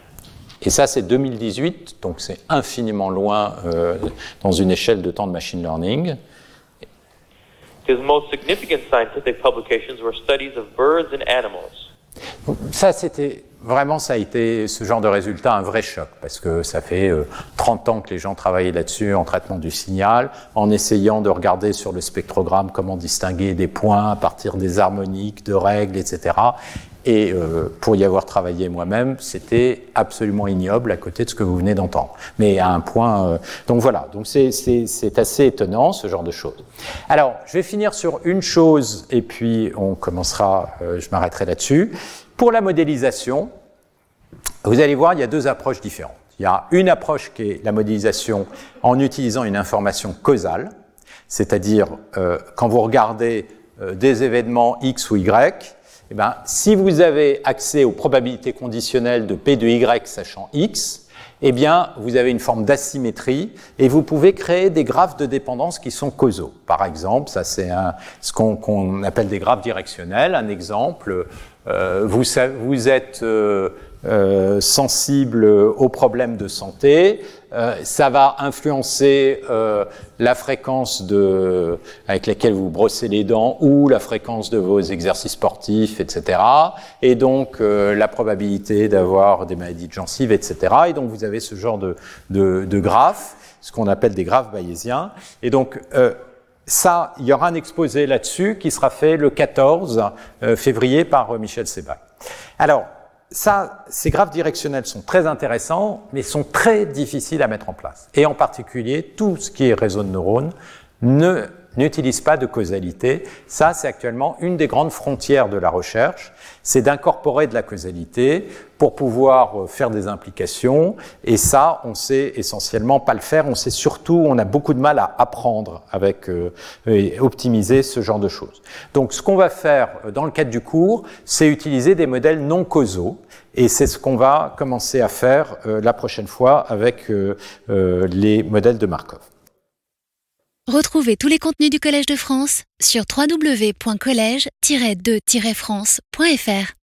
Et ça, c'est 2018, donc c'est infiniment loin euh, dans une échelle de temps de machine learning. His most significant scientific publications were studies of birds and animals. Ça, c'était vraiment, ça a été ce genre de résultat un vrai choc, parce que ça fait 30 euh, ans que les gens travaillaient là-dessus en traitement du signal, en essayant de regarder sur le spectrogramme comment distinguer des points à partir des harmoniques, de règles, etc. Et euh, pour y avoir travaillé moi-même, c'était absolument ignoble à côté de ce que vous venez d'entendre. Mais à un point. Euh, donc voilà, donc c'est assez étonnant ce genre de choses. Alors, je vais finir sur une chose et puis on commencera, euh, je m'arrêterai là-dessus. Pour la modélisation, vous allez voir, il y a deux approches différentes. Il y a une approche qui est la modélisation en utilisant une information causale, c'est-à-dire quand vous regardez des événements X ou Y, eh ben, si vous avez accès aux probabilités conditionnelles de P de Y sachant X, eh bien, vous avez une forme d'asymétrie et vous pouvez créer des graphes de dépendance qui sont causaux. Par exemple, ça c'est ce qu'on appelle des graphes directionnels. Un exemple, euh, vous, vous, êtes euh, euh, sensible aux problèmes de santé, euh, ça va influencer euh, la fréquence de, avec laquelle vous brossez les dents ou la fréquence de vos exercices sportifs, etc. Et donc la probabilité d'avoir des maladies de gencives, etc. Et donc vous avez ce genre de, de, de graphes, ce qu'on appelle des graphes bayésiens. Et donc ça, il y aura un exposé là-dessus qui sera fait le 14 février par Michel Sebac. Alors, ça, ces graphes directionnels sont très intéressants, mais sont très difficiles à mettre en place. Et en particulier, tout ce qui est réseau de neurones ne n'utilise pas de causalité. Ça, c'est actuellement une des grandes frontières de la recherche, c'est d'incorporer de la causalité pour pouvoir euh, faire des implications. Et ça, on sait essentiellement pas le faire. On sait surtout, on a beaucoup de mal à apprendre avec euh, et optimiser ce genre de choses. Donc, ce qu'on va faire euh, dans le cadre du cours, c'est utiliser des modèles non causaux. Et c'est ce qu'on va commencer à faire la prochaine fois avec les modèles de Markov. Retrouvez tous les contenus du Collège de France sur www.colège-2-france.fr.